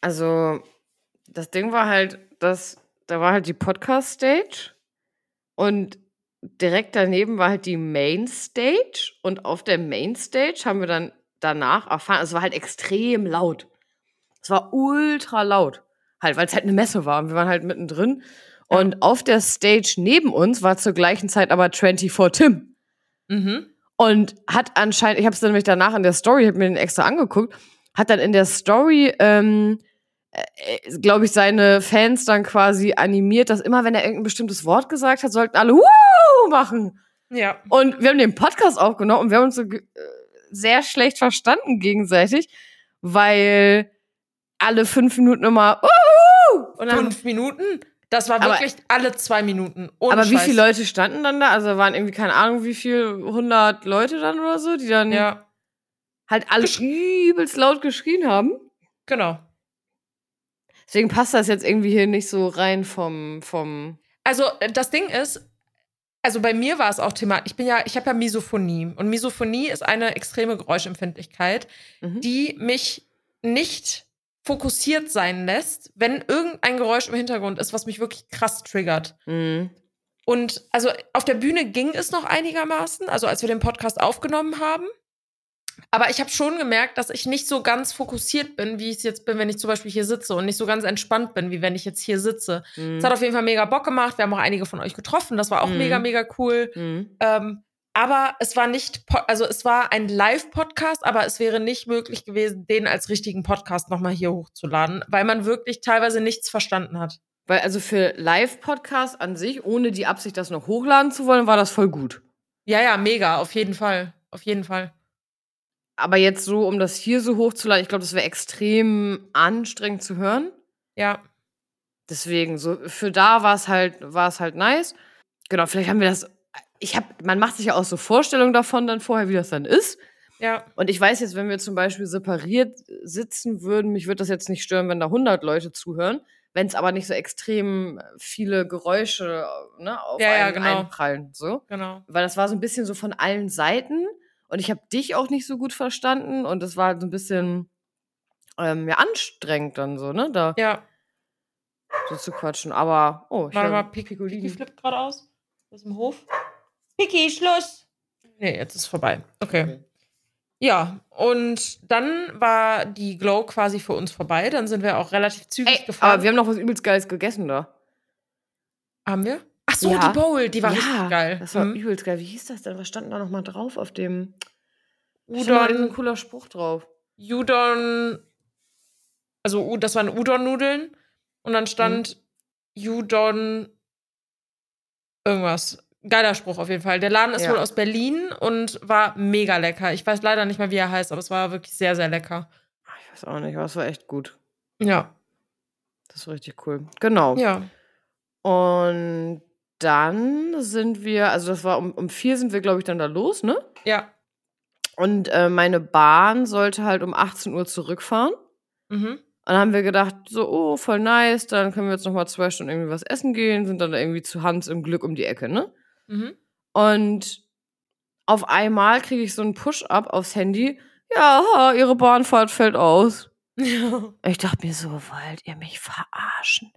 Also, das Ding war halt, dass da war halt die Podcast-Stage und direkt daneben war halt die Main-Stage und auf der Main-Stage haben wir dann danach erfahren, es war halt extrem laut. Es war ultra laut. Halt, weil es halt eine Messe war und wir waren halt mittendrin. Und auf der Stage neben uns war zur gleichen Zeit aber 24 Tim. Mhm. Und hat anscheinend, ich habe es nämlich danach in der Story, habe mir den extra angeguckt, hat dann in der Story, ähm, äh, glaube ich, seine Fans dann quasi animiert, dass immer, wenn er irgendein bestimmtes Wort gesagt hat, sollten alle Wuh machen. Ja. Und wir haben den Podcast aufgenommen und wir haben uns so äh, sehr schlecht verstanden gegenseitig, weil alle fünf Minuten immer Wuh! und dann, Fünf Minuten? Das war Aber- wirklich alle zwei Minuten. Ohne aber wie Scheiß. viele Leute standen dann da? Also waren irgendwie keine Ahnung, wie viel, 100 Leute dann oder so, die dann Ja, halt alle übelst laut geschrien haben. genau. Deswegen passt das jetzt irgendwie hier nicht so rein vom, vom. Also, äh, das Ding ist, also bei mir war es auch Thema, ich bin ja, ich habe ja Misophonie. Und Misophonie ist eine extreme Geräuschempfindlichkeit, Mhm. die mich nicht fokussiert sein lässt, wenn irgendein Geräusch im Hintergrund ist, was mich wirklich krass triggert. Mhm. Und also auf der Bühne ging es noch einigermaßen, also als wir den Podcast aufgenommen haben. Aber ich habe schon gemerkt, dass ich nicht so ganz fokussiert bin, wie ich es jetzt bin, wenn ich zum Beispiel hier sitze und nicht so ganz entspannt bin, wie wenn ich jetzt hier sitze. Mhm. Es hat auf jeden Fall mega Bock gemacht. Wir haben auch einige von euch getroffen. Das war auch Mhm. mega, mega cool. Mhm. Ähm, aber es war nicht, also es war ein Live-Podcast, aber es wäre nicht möglich gewesen, den als richtigen Podcast nochmal hier hochzuladen, weil man wirklich teilweise nichts verstanden hat. Weil also für Live-Podcasts an sich, ohne die Absicht, das noch hochladen zu wollen, war das voll gut. Ja, ja, mega, auf jeden Fall. Auf jeden Fall. Aber jetzt so, um das hier so hochzuladen, ich glaube, das wäre extrem anstrengend zu hören. Ja. Deswegen, so für da war es halt, war es halt nice. Genau, vielleicht haben wir das. Ich habe, man macht sich ja auch so Vorstellungen davon dann vorher, wie das dann ist. Ja. Und ich weiß jetzt, wenn wir zum Beispiel separiert sitzen würden, mich würde das jetzt nicht stören, wenn da 100 Leute zuhören. Wenn es aber nicht so extrem viele Geräusche ne, auf Ja, ja, einen genau. einprallen. So. Genau. Weil das war so ein bisschen so von allen Seiten. Und ich habe dich auch nicht so gut verstanden. Und das war so ein bisschen ähm, ja, anstrengend dann so, ne? Da Ja. so zu quatschen. Aber, oh, ich Warte mal, Piki Piccolini. flippt gerade aus. Aus dem Hof. Piki, Schluss. Nee, jetzt ist vorbei. Okay. Okay. Ja, und dann war die Glow quasi für uns vorbei. Dann sind wir auch relativ zügig Ey, gefahren. aber wir haben noch was übelst Geiles gegessen da. haben wir? Ach so, Ja. die Bowl, die war richtig geil. Das war Mhm. übelst geil. Wie hieß das denn? Was stand da nochmal drauf auf dem. Stand da Udon, cooler Spruch drauf. Udon, also das waren Udon-Nudeln und dann stand Mhm. Udon irgendwas. Geiler Spruch auf jeden Fall. Der Laden ist Ja. wohl aus Berlin und war mega lecker. Ich weiß leider nicht mehr, wie er heißt, aber es war wirklich sehr, sehr lecker. Ah, Ich weiß auch nicht, aber es war echt gut. Ja. Das war richtig cool. Genau. Ja. Und dann sind wir, also das war um, um vier sind wir, glaube ich, dann da los, ne? Ja. Und äh, meine Bahn sollte halt um 18 Uhr zurückfahren. Mhm. Und dann haben wir gedacht, so, oh, voll nice, dann können wir jetzt noch mal zwei Stunden irgendwie was essen gehen, sind dann da irgendwie zu Hans im Glück um die Ecke, ne? Mhm. Und auf einmal kriege ich so einen Push-up aufs Handy. Ja, ihre Bahnfahrt fällt aus. Ja. (laughs) Ich dachte mir so, wollt ihr mich verarschen?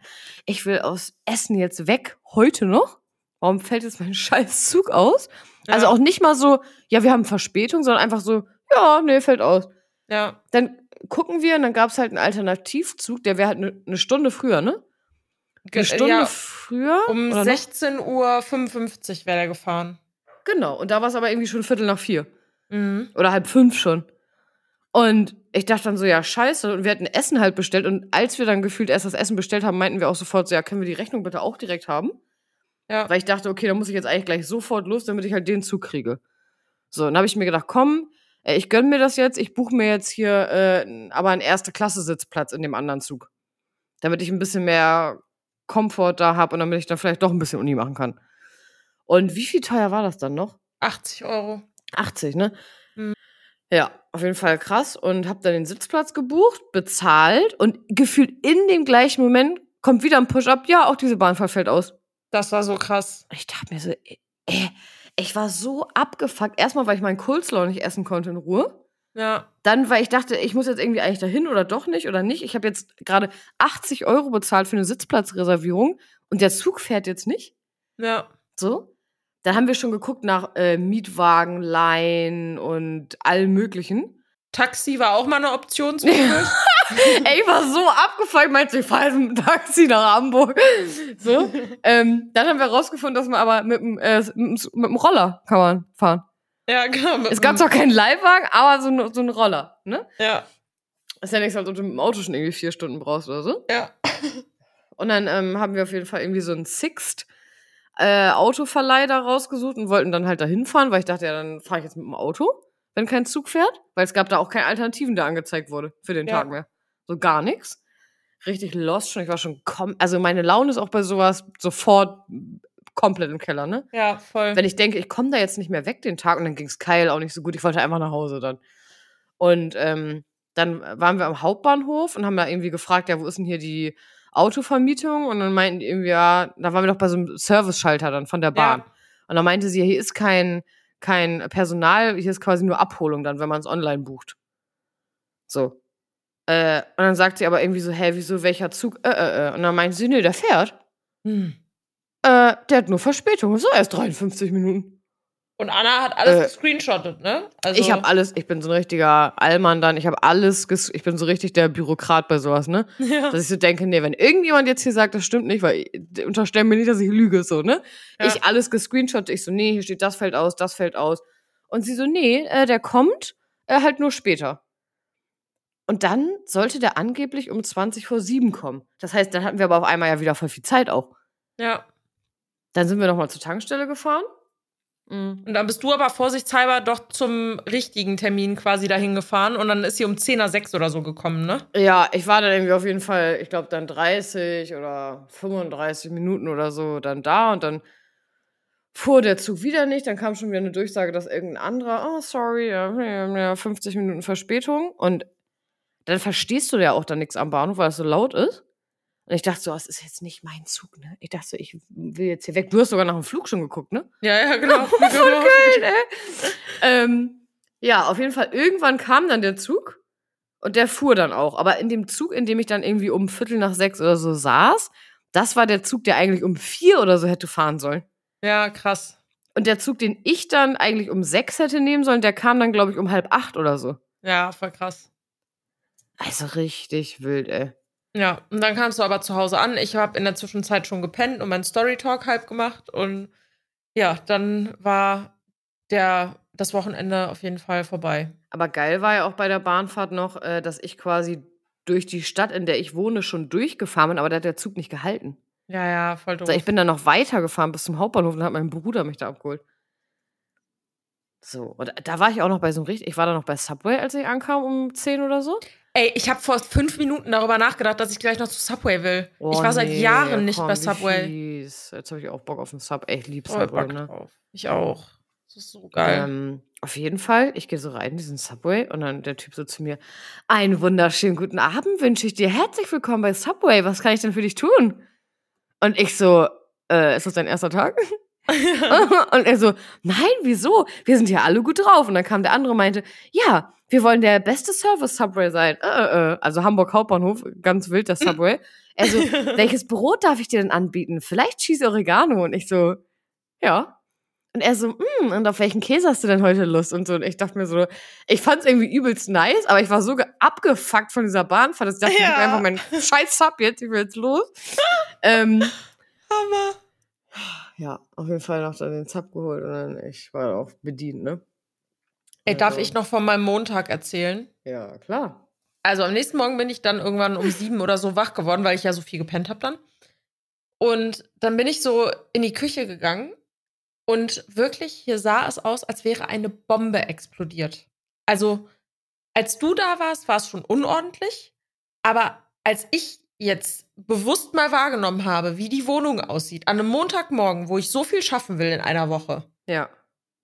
Ich will aus Essen jetzt weg, heute noch. Warum fällt jetzt mein (laughs) scheiß Zug aus? Also Ja. auch nicht mal so, ja, wir haben Verspätung, sondern einfach so, ja, nee, fällt aus. Ja. Dann gucken wir und dann gab es halt einen Alternativzug, der wäre halt eine ne Stunde früher, ne? Eine Stunde ja, früher. um oder noch? 16.55 Uhr wäre der gefahren. Genau, und da war es aber irgendwie schon Viertel nach vier. Mhm. Oder halb fünf schon. Und ich dachte dann so, ja, scheiße. Und wir hatten Essen halt bestellt. Und als wir dann gefühlt erst das Essen bestellt haben, meinten wir auch sofort so, ja, können wir die Rechnung bitte auch direkt haben? Ja. Weil ich dachte, okay, da muss ich jetzt eigentlich gleich sofort los, damit ich halt den Zug kriege. So, dann habe ich mir gedacht, komm, äh, ich gönn mir das jetzt. Ich buche mir jetzt hier äh, aber einen Erste-Klasse-Sitzplatz in dem anderen Zug. Damit ich ein bisschen mehr Komfort da habe und damit ich dann vielleicht doch ein bisschen Uni machen kann. Und wie viel teuer war das dann noch? 80 Euro. 80, ne? Mhm. Ja, auf jeden Fall krass. Und hab dann den Sitzplatz gebucht, bezahlt und gefühlt in dem gleichen Moment kommt wieder ein Push-Up. Ja, auch diese Bahnfahrt fällt aus. Das war so krass. Ich dachte mir so, äh, ich war so abgefuckt. Erstmal, weil ich meinen Coleslaw nicht essen konnte in Ruhe. Ja. Dann, weil ich dachte, ich muss jetzt irgendwie eigentlich dahin oder doch nicht oder nicht. Ich habe jetzt gerade 80 Euro bezahlt für eine Sitzplatzreservierung und der Zug fährt jetzt nicht. Ja. So. Dann haben wir schon geguckt nach äh, Mietwagen, Leihen und allem Möglichen. Taxi war auch mal eine Option (laughs) zwischendurch. Ey, ich war so abgefuckt, meinte ich, fahre jetzt mit dem Taxi nach Hamburg. So. (laughs) ähm, dann haben wir rausgefunden, dass man aber mit dem, äh, mit dem Roller kann man fahren. Ja, genau. Es gab zwar keinen Leihwagen, aber so, ein- so einen Roller, ne? Ja. Ist ja nichts, als ob du mit dem Auto schon irgendwie vier Stunden brauchst oder so. Ja. (laughs) Und dann ähm, haben wir auf jeden Fall irgendwie so einen Sixt äh, Autoverleih da rausgesucht und wollten dann halt dahin fahren, weil ich dachte, ja, dann fahre ich jetzt mit dem Auto, wenn kein Zug fährt. Weil es gab da auch keine Alternativen, der angezeigt wurde für den Ja. Tag mehr. So gar nichts. Richtig lost schon. Ich war schon kom also meine Laune ist auch bei sowas sofort komplett im Keller, ne? Ja, voll. Wenn ich denke, ich komme da jetzt nicht mehr weg den Tag und dann ging es Kyle auch nicht so gut. Ich wollte einfach nach Hause dann. Und ähm, dann waren wir am Hauptbahnhof und haben da irgendwie gefragt, ja, wo ist denn hier die Autovermietung? Und dann meinten die irgendwie, ja, da waren wir doch bei so einem Service-Schalter dann von der Bahn. Ja. Und dann meinte sie, hier ist kein, kein Personal, hier ist quasi nur Abholung dann, wenn man es online bucht. So. Äh, und dann sagt sie aber irgendwie so, hä, wieso, welcher Zug? Äh, äh, äh. Und dann meinte sie, nee, der fährt. Hm. Äh, der hat nur Verspätung. So erst 53 Minuten. Und Anna hat alles Äh, gescreenshottet, ne? Also, Ich habe alles, ich bin so ein richtiger Allmann dann, ich habe alles, ich bin so richtig der Bürokrat bei sowas, ne? (laughs) Ja. Dass ich so denke, nee, wenn irgendjemand jetzt hier sagt, das stimmt nicht, weil ich- unterstellen mir nicht, dass ich lüge, so, ne? Ja. Ich alles gescreenshottet, ich so, nee, hier steht das fällt aus, das fällt aus. Und sie so, nee, äh, der kommt, äh, halt nur später. Und dann sollte der angeblich um 20 vor 7 kommen. Das heißt, dann hatten wir aber auf einmal ja wieder voll viel Zeit auch. ja. Dann sind wir nochmal zur Tankstelle gefahren. Mhm. Und dann bist du aber vorsichtshalber doch zum richtigen Termin quasi dahin gefahren und dann ist sie um 10 nach 6 oder so gekommen, ne? Ja, ich war dann irgendwie auf jeden Fall, ich glaube, dann 30 oder 35 Minuten oder so dann da und dann fuhr der Zug wieder nicht. Dann kam schon wieder eine Durchsage, dass irgendein anderer, oh, sorry, ja, ja, 50 Minuten Verspätung. Und dann verstehst du ja auch dann nichts am Bahnhof, weil es so laut ist. Und ich dachte so, das ist jetzt nicht mein Zug, ne? Ich dachte so, ich will jetzt hier weg. Du hast sogar nach dem Flug schon geguckt, ne? Ja, ja, (laughs) genau. Voll geil, ey. ähm, ja, auf jeden Fall, irgendwann kam dann der Zug und der fuhr dann auch. Aber in dem Zug, in dem ich dann irgendwie um Viertel nach sechs oder so saß, das war der Zug, der eigentlich um vier oder so hätte fahren sollen. Ja, krass. Und der Zug, den ich dann eigentlich um sechs hätte nehmen sollen, der kam dann, glaube ich, um halb acht oder so. Ja, voll krass. Also richtig wild, ey. Ja, und dann kamst du aber zu Hause an. Ich habe in der Zwischenzeit schon gepennt und meinen Storytalk halb gemacht. Und ja, dann war der, das Wochenende auf jeden Fall vorbei. Aber geil war ja auch bei der Bahnfahrt noch, äh, dass ich quasi durch die Stadt, in der ich wohne, schon durchgefahren bin, aber da hat der Zug nicht gehalten. Ja, ja, voll doof. Also ich bin dann noch weitergefahren bis zum Hauptbahnhof und hat mein Bruder mich da abgeholt. So, und da war ich auch noch bei so einem richtig, ich war da noch bei Subway, als ich ankam um 10 oder so. Ey, ich habe vor fünf Minuten darüber nachgedacht, dass ich gleich noch zu Subway will. Oh, ich war seit nee, Jahren nicht komm, bei Subway. fies. Jetzt habe ich auch Bock auf einen Sub. Ey, ich lieb Voll Subway, Bock ne? drauf. Ich auch. Das ist so geil. Ähm, auf jeden Fall, ich gehe so rein in diesen Subway und dann der Typ so zu mir, einen wunderschönen guten Abend wünsche ich dir. Herzlich willkommen bei Subway. Was kann ich denn für dich tun? Und ich so, äh, ist das dein erster Tag? (laughs) (laughs) und er so, nein, wieso? Wir sind ja alle gut drauf. Und dann kam der andere und meinte, ja, wir wollen der beste Service-Subway sein. Äh, äh, äh. Also Hamburg Hauptbahnhof, ganz wild der Subway. (laughs) Er so, welches Brot darf ich dir denn anbieten? Vielleicht Cheese Oregano. Und ich so, ja. Und er so, mm, und auf welchen Käse hast du denn heute Lust? Und so, und ich dachte mir so, ich fand es irgendwie übelst nice, aber ich war so ge- abgefuckt von dieser Bahnfahrt, dass ich dachte, ich Ja. nehme einfach meinen scheiß Sub jetzt, ich will jetzt los. (laughs) ähm, Hammer. Ja, auf jeden Fall noch dann den Sub geholt und dann, ich war auch bedient, ne? Ey, darf Also, ich noch von meinem Montag erzählen? Ja, klar. Also am nächsten Morgen bin ich dann irgendwann um sieben oder so wach geworden, weil ich ja so viel gepennt habe dann. Und dann bin ich so in die Küche gegangen und wirklich, hier sah es aus, als wäre eine Bombe explodiert. Also, als du da warst, war es schon unordentlich, aber als ich jetzt bewusst mal wahrgenommen habe, wie die Wohnung aussieht, an einem Montagmorgen, wo ich so viel schaffen will in einer Woche, Ja.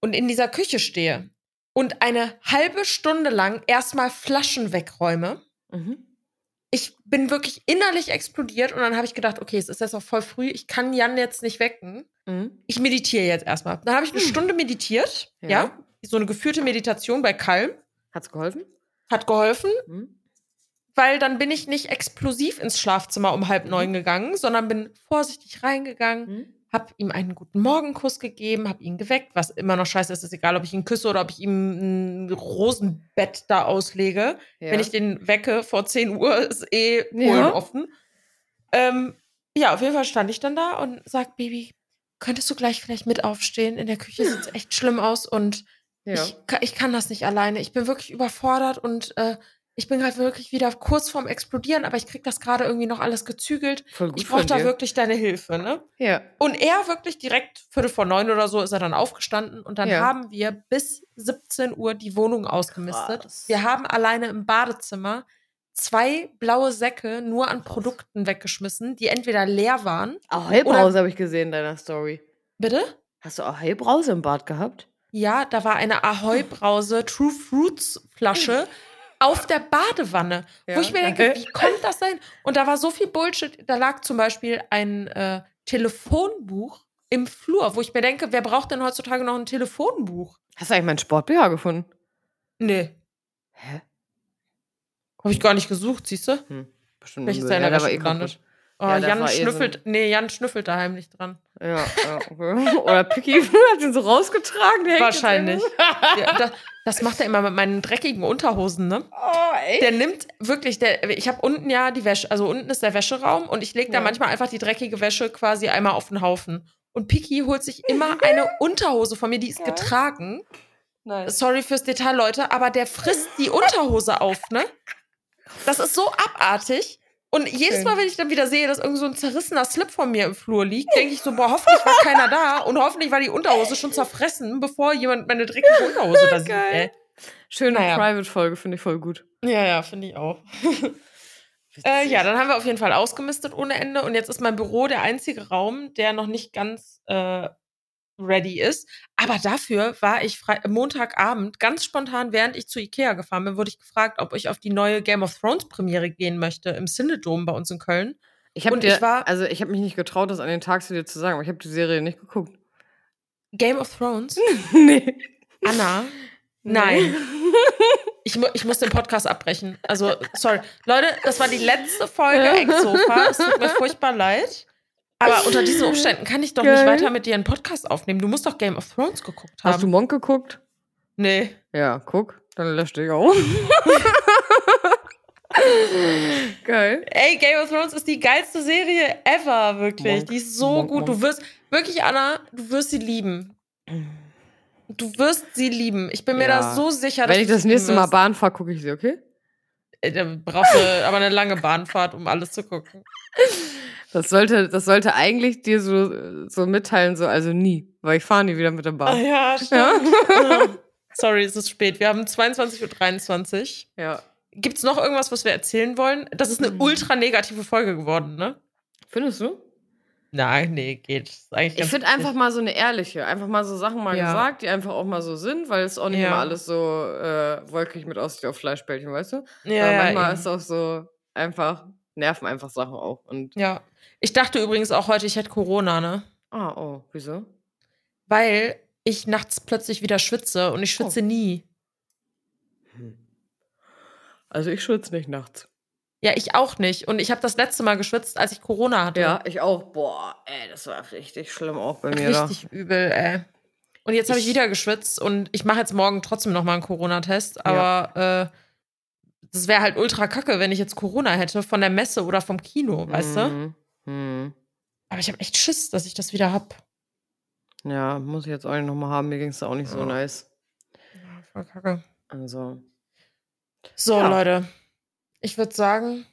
und in dieser Küche stehe und eine halbe Stunde lang erstmal Flaschen wegräume, Mhm. ich bin wirklich innerlich explodiert und dann habe ich gedacht, okay, es ist jetzt noch voll früh, ich kann Jan jetzt nicht wecken. Mhm. Ich meditiere jetzt erstmal. Dann habe ich eine Hm. Stunde meditiert, ja. Ja. so eine geführte Meditation bei Calm, Hat's geholfen? hat geholfen, Mhm. Weil dann bin ich nicht explosiv ins Schlafzimmer um halb neun gegangen, sondern bin vorsichtig reingegangen, Mhm. hab ihm einen guten Morgenkuss gegeben, hab ihn geweckt, was immer noch scheiße ist, ist egal, ob ich ihn küsse oder ob ich ihm ein Rosenbett da auslege. Ja. Wenn ich den wecke vor 10 Uhr, ist eh Polen Ja. offen. Ähm, ja, auf jeden Fall stand ich dann da und sag, Baby, könntest du gleich vielleicht mit aufstehen? In der Küche sieht es echt schlimm aus und ja. ich, ich kann das nicht alleine. Ich bin wirklich überfordert und äh, ich bin halt wirklich wieder kurz vorm Explodieren, aber ich krieg das gerade irgendwie noch alles gezügelt. Voll gut Ich brauche da dir. wirklich deine Hilfe, ne? Ja. Und er wirklich direkt Viertel vor neun oder so ist er dann aufgestanden und dann Ja. haben wir bis 17 Uhr die Wohnung ausgemistet. Krass. Wir haben alleine im Badezimmer zwei blaue Säcke nur an Produkten weggeschmissen, die entweder leer waren. Ahoi-Brause habe ich gesehen in deiner Story. Bitte? Hast du Ahoi-Brause im Bad gehabt? Ja, da war eine Ahoi-Brause True Fruits Flasche auf der Badewanne, Ja. wo ich mir denke, wie kommt das denn? Und da war so viel Bullshit. Da lag zum Beispiel ein äh, Telefonbuch im Flur, wo ich mir denke, wer braucht denn heutzutage noch ein Telefonbuch? Hast du eigentlich meinen Sport-BH gefunden? Nee. Hä? Habe ich gar nicht gesucht, siehst du? Hm, bestimmt. Ist er in der der war Wäsche eh gelandet. Oh, Ja, Jan eh so schnüffelt, nee, Jan schnüffelt da heimlich dran. Ja, ja, okay. Oder Picky (laughs) hat ihn so rausgetragen. Der Wahrscheinlich. Ja, das, das macht er immer mit meinen dreckigen Unterhosen, ne? Oh, echt? Der nimmt wirklich, der, ich habe unten ja die Wäsche, also unten ist der Wäscheraum und ich lege da Ja. manchmal einfach die dreckige Wäsche quasi einmal auf den Haufen. Und Piki holt sich immer eine (laughs) Unterhose von mir, die ist Ja. getragen. Nice. Sorry fürs Detail, Leute, aber der frisst die Unterhose auf, ne? Das ist so abartig. Und jedes Schön. Mal, wenn ich dann wieder sehe, dass irgend so ein zerrissener Slip von mir im Flur liegt, denke ich so, boah, hoffentlich war keiner da und hoffentlich war die Unterhose schon zerfressen, bevor jemand meine dreckige (laughs) Unterhose da sieht, Geil. ey. Schöne Naja. Private-Folge, finde ich voll gut. Ja, ja, finde ich auch. (laughs) Äh, ja, dann haben wir auf jeden Fall ausgemistet ohne Ende. Und jetzt ist mein Büro der einzige Raum, der noch nicht ganz äh, ready ist. Aber dafür war ich Fre Montagabend ganz spontan, während ich zu Ikea gefahren bin, wurde ich gefragt, ob ich auf die neue Game of Thrones Premiere gehen möchte im Cinedom bei uns in Köln. Ich habe ich war- also ich habe mich nicht getraut, das an den Tag zu dir zu sagen, aber ich habe die Serie nicht geguckt. Game of Thrones? (laughs) nee. Anna? Nein. (laughs) Ich, mu ich muss den Podcast abbrechen. Also, sorry. Leute, das war die letzte Folge Ecksofa. Es tut mir furchtbar leid. Aber unter diesen Umständen kann ich doch nicht Geil. weiter mit dir einen Podcast aufnehmen. Du musst doch Game of Thrones geguckt haben. Hast du Monk geguckt? nee. Ja, guck. Dann löscht dich auch. (laughs) Geil. Ey, Game of Thrones ist die geilste Serie ever, wirklich. Monk. Die ist so Monk, gut. Du Monk. wirst, wirklich, Anna, du wirst sie lieben. Du wirst sie lieben. Ich bin mir Ja. da so sicher, dass Wenn ich du das nächste Mal. Bahn fahre, gucke ich sie, okay? Äh, Da brauchst du aber eine lange Bahnfahrt, um alles zu gucken. Das sollte, das sollte eigentlich dir so, so mitteilen, so, also nie, weil ich fahre nie wieder mit der Ah, Bahn. ja, stimmt. Ja. Ah. Sorry, es ist spät. Wir haben 22.23 Uhr. ja. Gibt es noch irgendwas, was wir erzählen wollen? Das ist eine Mhm. ultra negative Folge geworden, ne? Findest du? Nein, nee, geht. Eigentlich Ich finde einfach mal so eine ehrliche, einfach mal so Sachen mal Ja. gesagt, die einfach auch mal so sind, weil es auch nicht Ja. immer alles so äh, wolkig mit Aussicht auf Fleischbällchen, weißt du? Ja, Sondern ja, manchmal eben. ist auch so einfach, nerven einfach Sachen auch. Und ja. Ich dachte übrigens auch heute, ich hätte Corona, ne? ah, oh, wieso? Weil ich nachts plötzlich wieder schwitze und ich Oh. schwitze nie. Also ich schwitze nicht nachts. Ja, ich auch nicht. Und ich habe das letzte Mal geschwitzt, als ich Corona hatte. Ja, ich auch. Boah, ey, das war richtig schlimm auch bei mir. da. Richtig übel, ey. Und jetzt habe ich wieder geschwitzt und ich mache jetzt morgen trotzdem noch mal einen Corona-Test. Aber äh, das wäre halt ultra kacke, wenn ich jetzt Corona hätte von der Messe oder vom Kino, weißt du? Mhm. Mhm. Aber ich habe echt Schiss, dass ich das wieder hab. Ja, muss ich jetzt auch nicht nochmal haben. Mir ging es auch nicht so Ja. nice. Ja, voll kacke. Also, So, Ja. Leute. Ich würde sagen,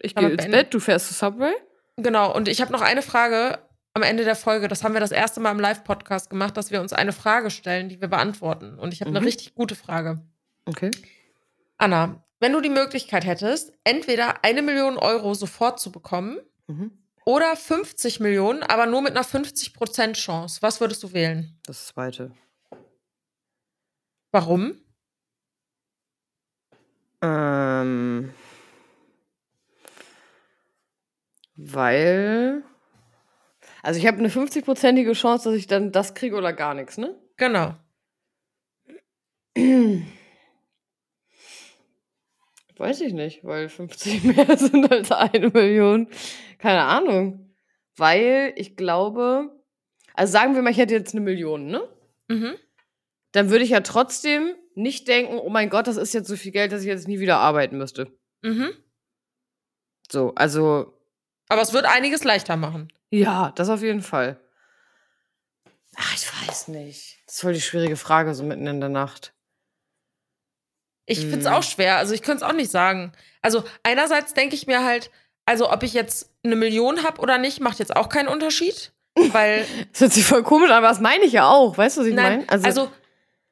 ich gehe ins Bett, du fährst zu Subway. genau. Und ich habe noch eine Frage am Ende der Folge. Das haben wir das erste Mal im Live-Podcast gemacht, dass wir uns eine Frage stellen, die wir beantworten. Und ich habe Mhm. eine richtig gute Frage. Okay. Anna, wenn du die Möglichkeit hättest, entweder eine Million Euro sofort zu bekommen Mhm. oder 50 Millionen, aber nur mit einer 50% Chance, was würdest du wählen? Das zweite. Warum? Ähm, weil. Also ich habe eine 50-prozentige Chance, dass ich dann das kriege oder gar nichts, ne? Genau. (clears throat) Weiß ich nicht, weil 50 (laughs) mehr sind als eine Million. Keine Ahnung. Weil ich glaube, also sagen wir mal, ich hätte jetzt eine Million, ne? Mhm. Dann würde ich ja trotzdem nicht denken, oh mein Gott, das ist jetzt so viel Geld, dass ich jetzt nie wieder arbeiten müsste. Mhm. So, also Aber es wird einiges leichter machen. ja, das auf jeden Fall. Ach, ich weiß nicht. Das ist voll die schwierige Frage, so mitten in der Nacht. Ich finde es Mhm. auch schwer. Also ich könnte es auch nicht sagen. Also einerseits denke ich mir halt, also ob ich jetzt eine Million habe oder nicht, macht jetzt auch keinen Unterschied. (laughs) Weil, Das hört sich voll komisch an, aber das meine ich ja auch. Weißt du, was ich meine? also,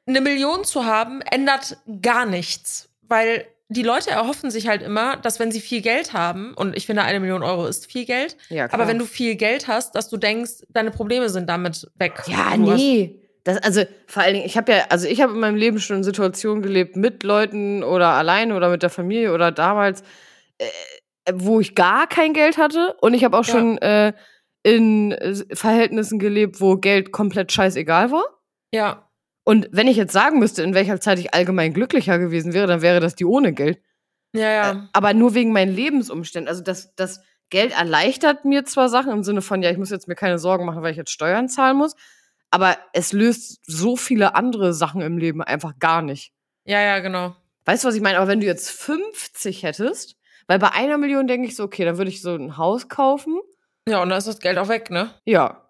eine Million zu haben, ändert gar nichts. Weil die Leute erhoffen sich halt immer, dass wenn sie viel Geld haben, und ich finde, eine Million Euro ist viel Geld, ja, aber wenn du viel Geld hast, dass du denkst, deine Probleme sind damit weg. Ja, nee. Das, also vor allen Dingen, ich habe ja, also ich habe in meinem Leben schon in Situationen gelebt mit Leuten oder alleine oder mit der Familie oder damals, äh, wo ich gar kein Geld hatte. Und ich habe auch Ja. schon äh, in Verhältnissen gelebt, wo Geld komplett scheißegal war. Ja. Und wenn ich jetzt sagen müsste, in welcher Zeit ich allgemein glücklicher gewesen wäre, dann wäre das die ohne Geld. Ja, ja. Äh, aber nur wegen meinen Lebensumständen. Also das, das Geld erleichtert mir zwar Sachen im Sinne von, ja, ich muss jetzt mir keine Sorgen machen, weil ich jetzt Steuern zahlen muss, aber es löst so viele andere Sachen im Leben einfach gar nicht. Ja, ja, genau. Weißt du, was ich meine? Aber wenn du jetzt 50 hättest, weil bei einer Million denke ich so, okay, dann würde ich so ein Haus kaufen. Ja, und dann ist das Geld auch weg, ne? Ja.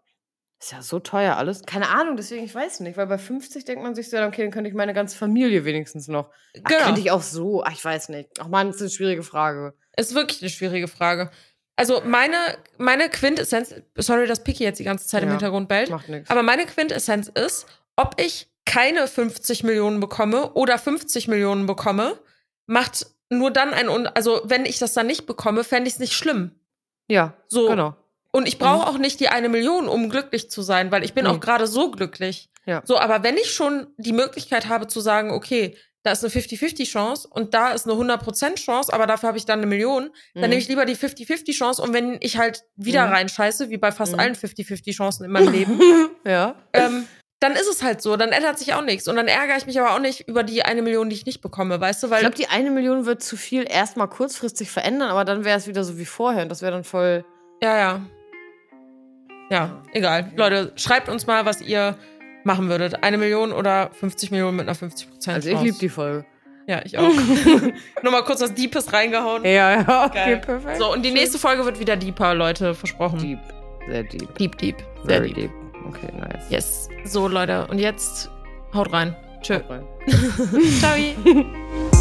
Ist ja so teuer alles. Keine Ahnung, deswegen, ich weiß nicht, weil bei 50 denkt man sich so, okay, dann könnte ich meine ganze Familie wenigstens noch. Ach, Genau. Könnte ich auch so, ach, ich weiß nicht. Ach man, das ist eine schwierige Frage. Ist wirklich eine schwierige Frage. Also meine, meine Quintessenz, sorry, dass Piki jetzt die ganze Zeit im Ja, Hintergrund bellt, Macht nichts. aber meine Quintessenz ist, ob ich keine 50 Millionen bekomme oder 50 Millionen bekomme, macht nur dann ein, also wenn ich das dann nicht bekomme, fände ich es nicht schlimm. Ja, So. genau. Und ich brauche auch nicht die eine Million, um glücklich zu sein, weil ich bin Nee. auch gerade so glücklich. Ja. So, aber wenn ich schon die Möglichkeit habe zu sagen, okay, da ist eine 50-50-Chance und da ist eine 100% Chance, aber dafür habe ich dann eine Million, dann Mhm. nehme ich lieber die 50-50-Chance und wenn ich halt wieder Mhm. reinscheiße, wie bei fast Mhm. allen 50-50-Chancen in meinem Leben, (laughs) ja. ähm, dann ist es halt so, dann ändert sich auch nichts. Und dann ärgere ich mich aber auch nicht über die eine Million, die ich nicht bekomme, weißt du? Ich Weil glaube, die eine Million wird zu viel erstmal kurzfristig verändern, aber dann wäre es wieder so wie vorher und das wäre dann voll. Ja, ja. Ja, egal. Leute, schreibt uns mal, was ihr machen würdet. Eine Million oder 50 Millionen mit einer 50 Prozent Also ich liebe die Folge. Ja, ich auch. (laughs) (laughs) Nur mal kurz was Deepes reingehauen. Ja, ja, okay, Geil. perfekt. So, und die nächste Folge wird wieder deeper, Leute. Versprochen. Deep. Sehr deep. deep. deep. Sehr Very deep. deep. Okay, nice. Yes. So, Leute. Und jetzt haut rein. Tschö. Haut rein. (laughs) Ciao.